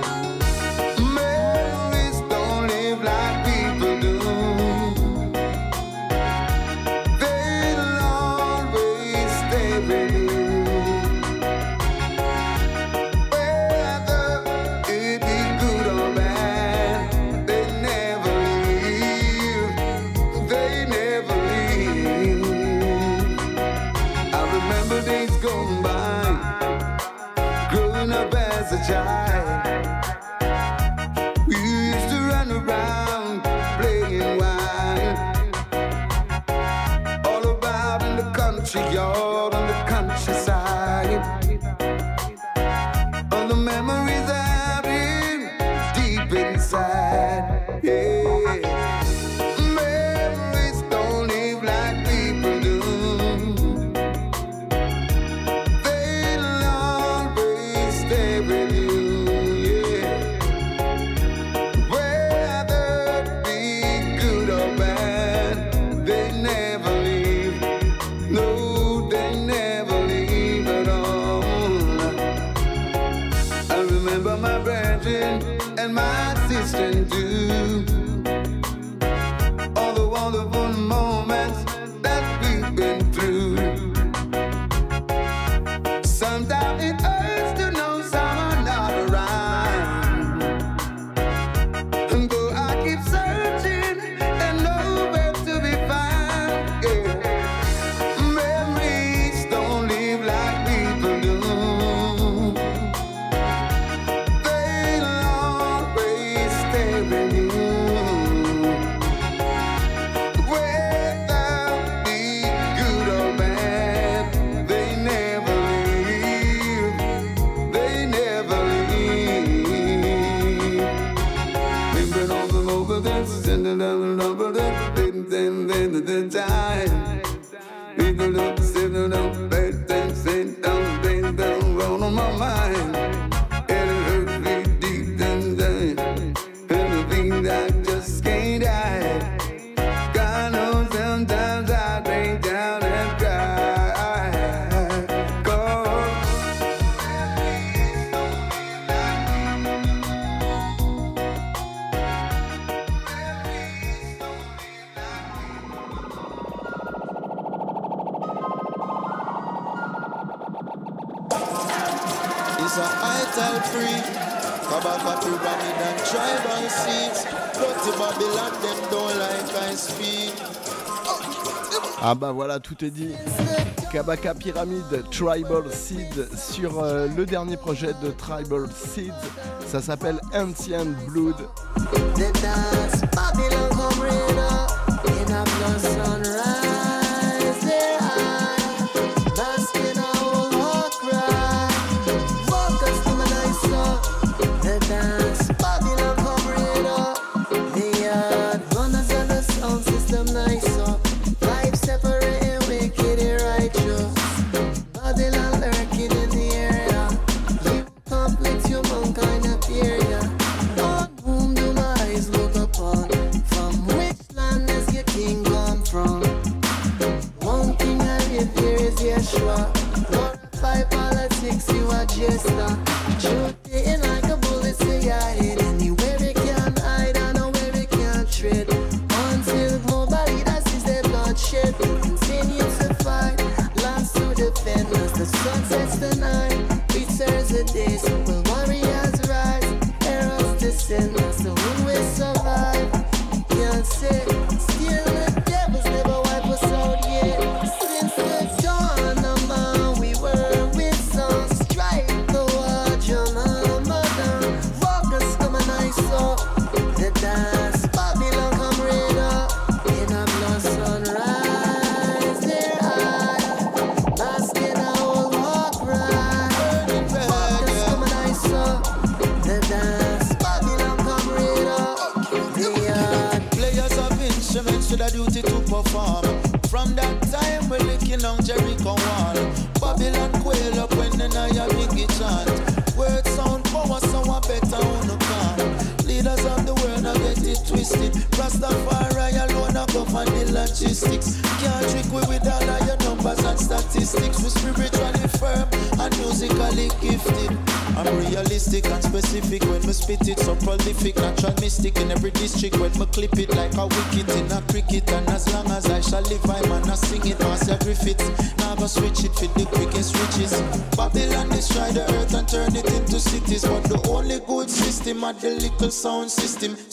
Ah bah voilà, tout est dit. Kabaka Pyramid Tribal Seed sur euh, le dernier projet de Tribal Seed. Ça s'appelle Ancient Blood.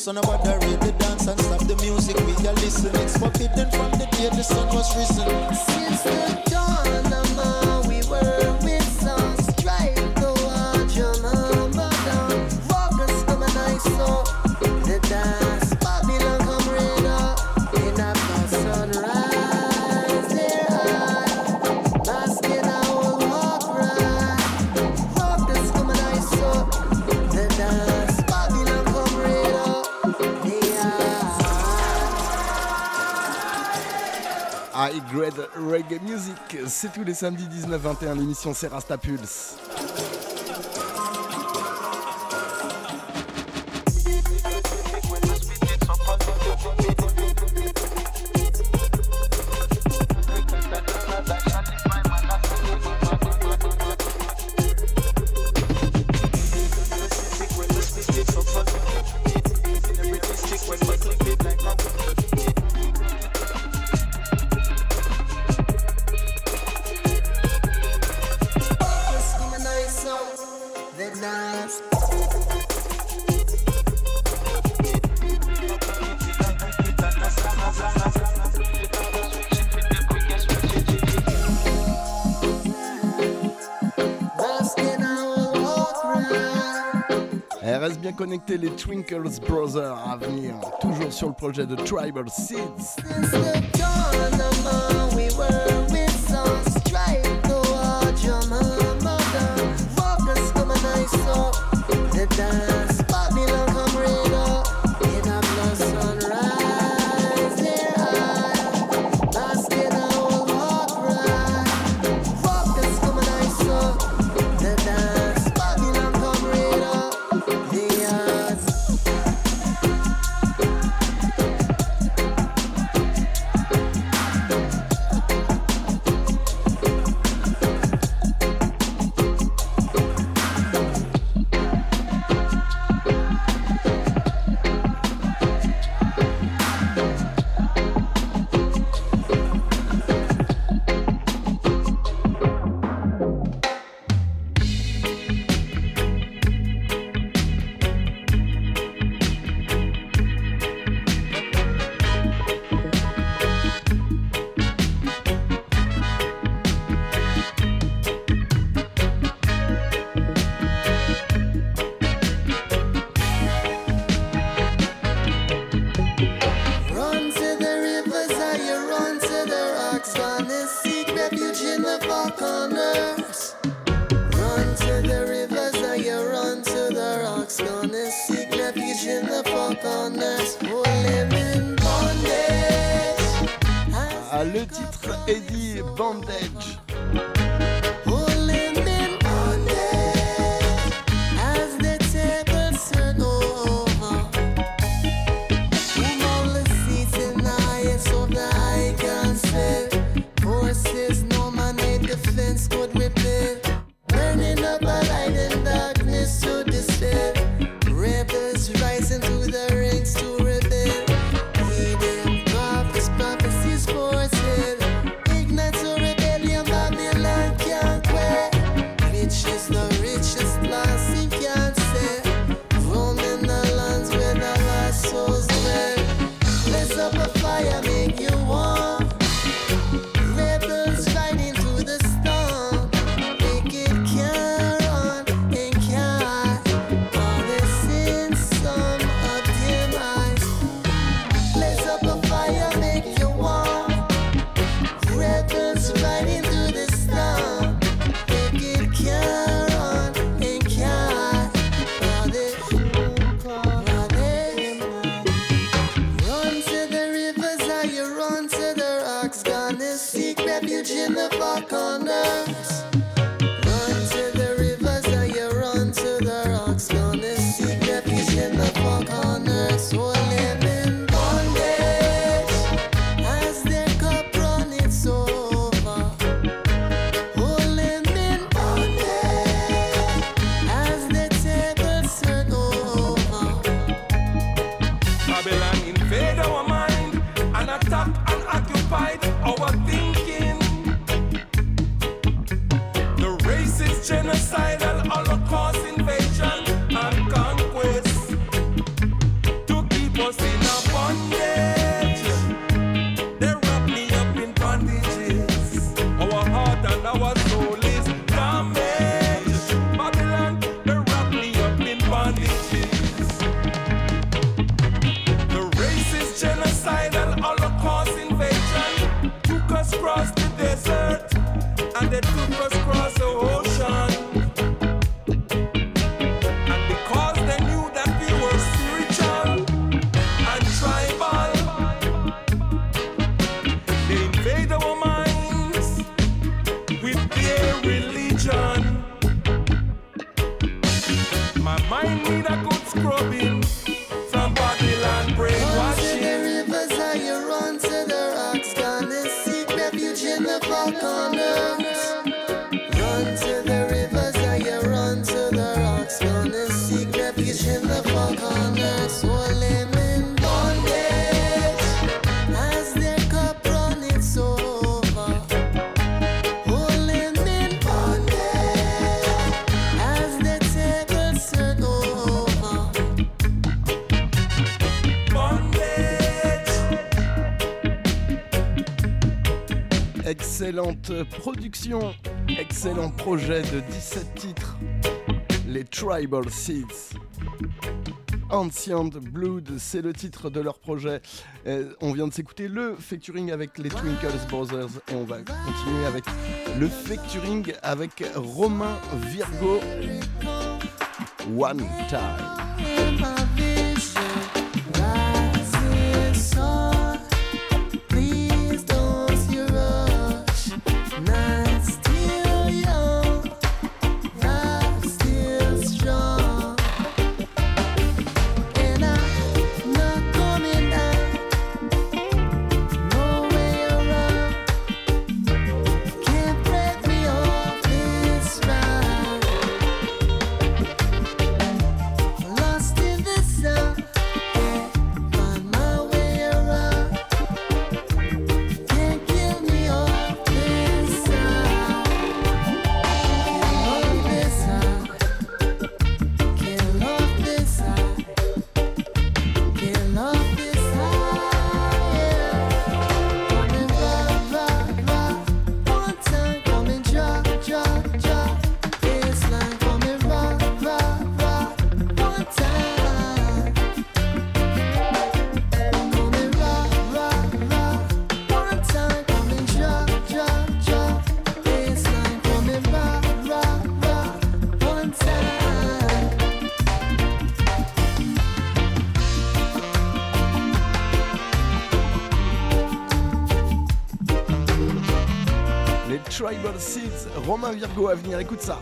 So nobody. Station, c'est Rastapulse. Reste bien connecté les Twinkles Brothers à venir, toujours sur le projet de Tribal Seeds. Production. Excellent projet de 17 titres. Les Tribal Seeds. Ancient Blood, c'est le titre de leur projet. Euh, on vient de s'écouter le featuring avec les Twinkles Brothers et on va continuer avec le featuring avec Romain Virgo. One Time. Romain Virgo à venir, écoute ça.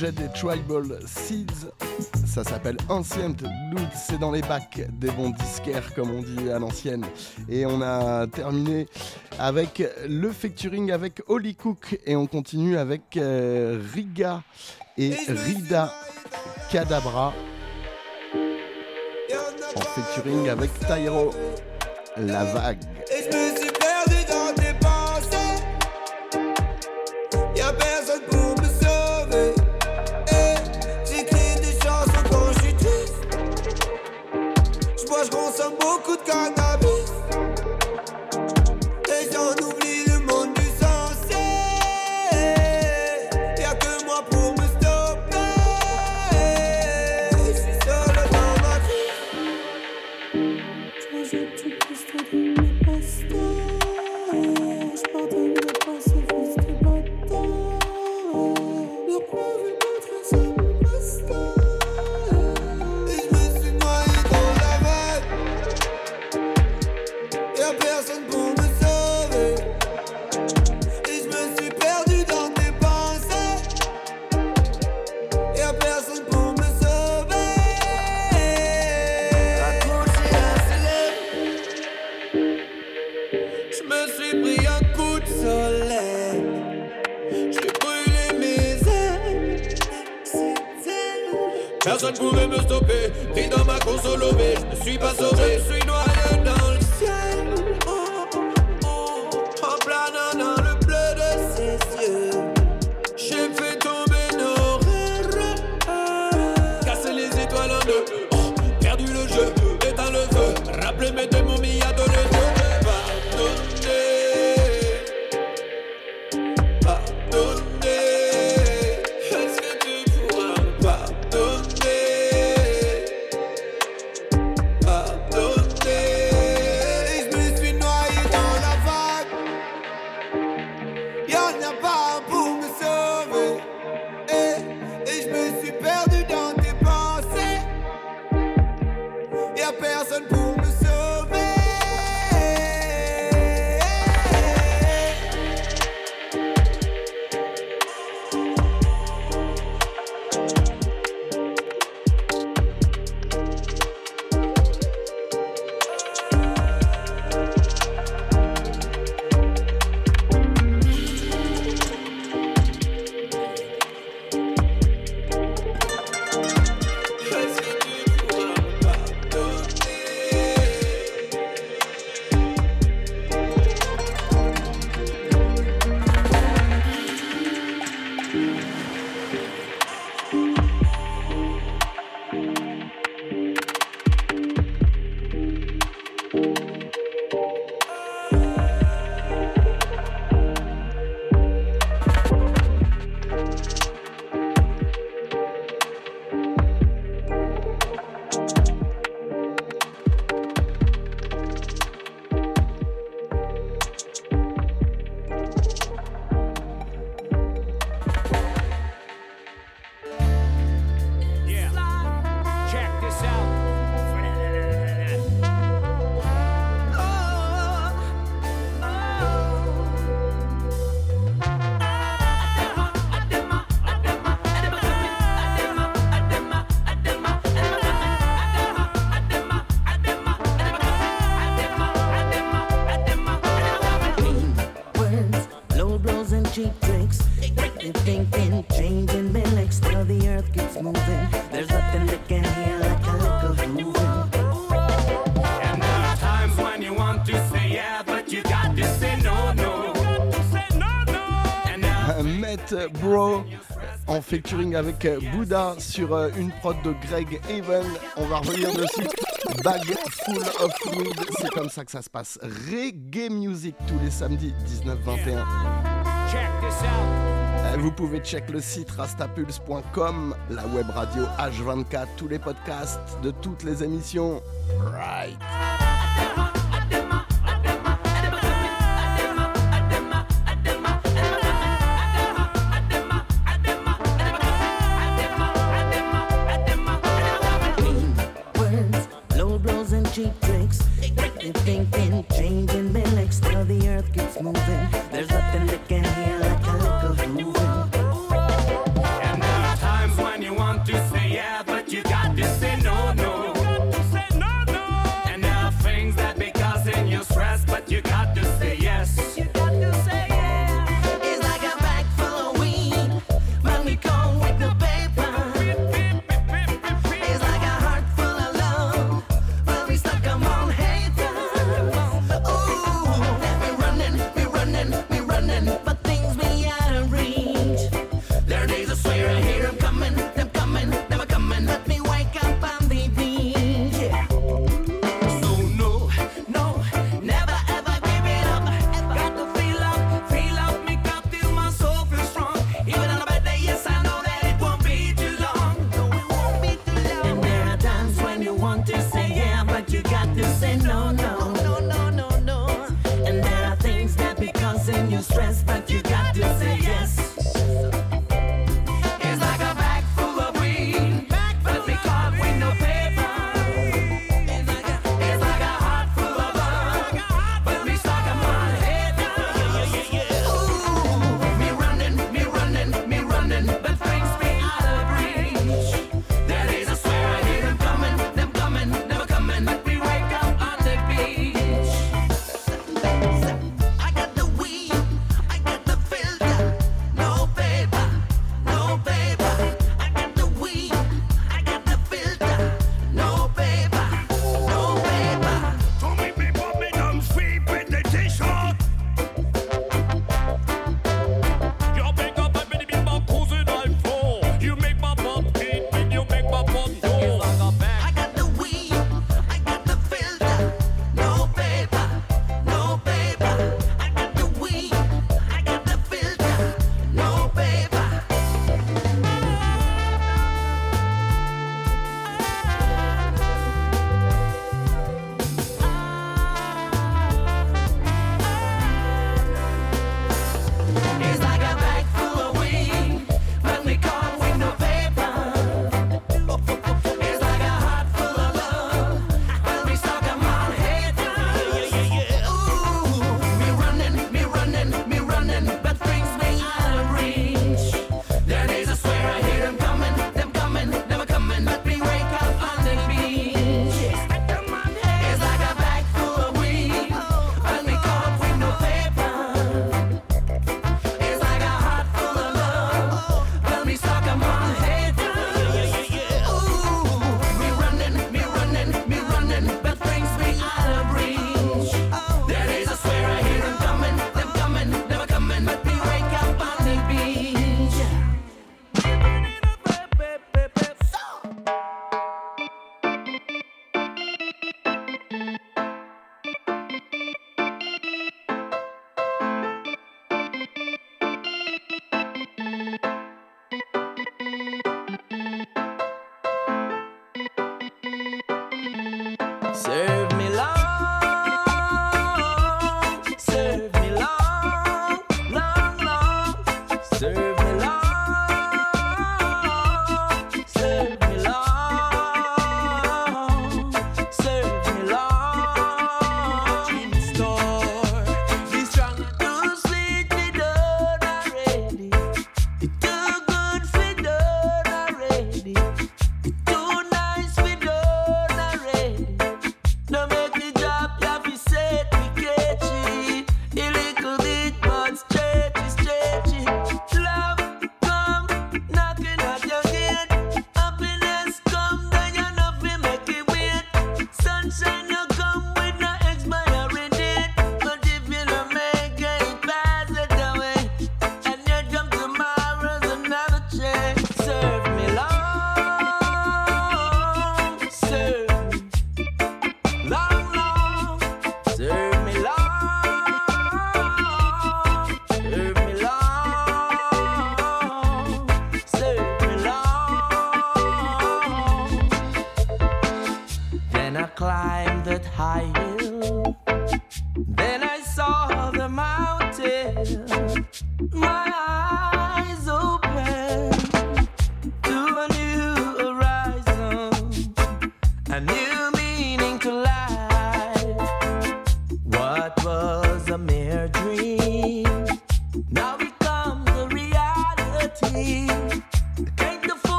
des Tribal Seeds. Ça s'appelle Ancient Blood, c'est dans les bacs des bons disquaires comme on dit à l'ancienne. Et on a terminé avec le facturing avec Holly Cook et on continue avec euh, Riga et Rida Cadabra en featuring avec Tyro La Vague. je me suis pris un coup de soleil. J'ai brûlé mes ailes. Personne pouvait me stopper. Pris dans ma console, je ne suis pas sauvé. Euh, bro en featuring avec euh, Buddha sur euh, une prod de Greg Haven. On va revenir dessus. Bag full of weed, c'est comme ça que ça se passe. Reggae music tous les samedis 19-21. Vous pouvez check le site rastapulse.com, la web radio H24, tous les podcasts de toutes les émissions.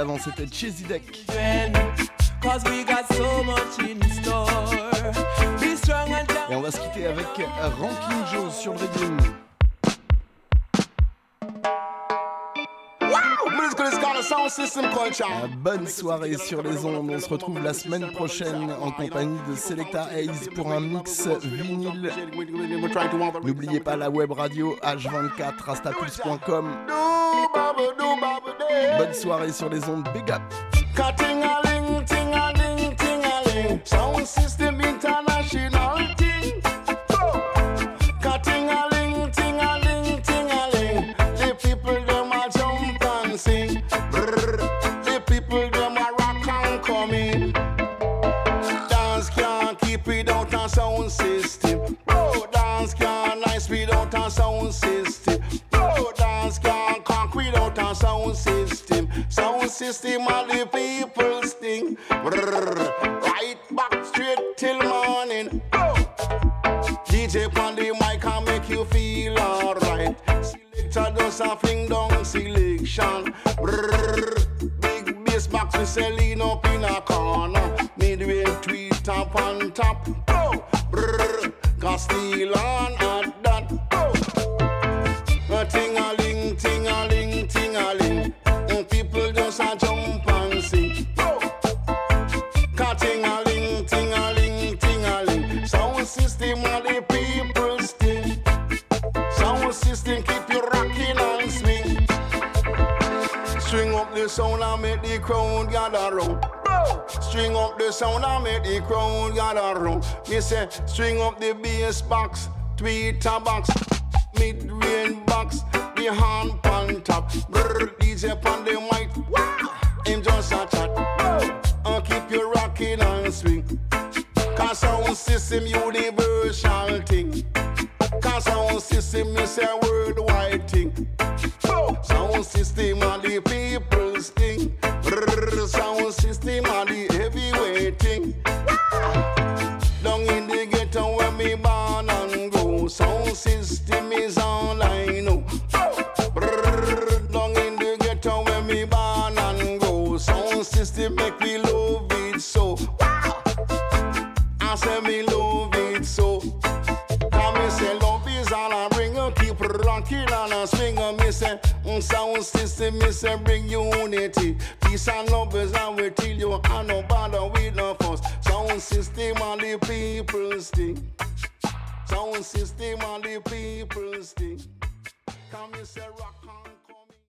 Avant, c'était Cheesy Deck. Et on va se quitter avec Ranking Joe sur le Reading. Bonne soirée sur les ondes. On se retrouve la semaine prochaine en compagnie de Selecta Hayes pour un mix vinyle. N'oubliez pas la web radio h24 astapulse.com. Bonne soirée sur les ondes Big Up. top. String up the bass box, tweet box.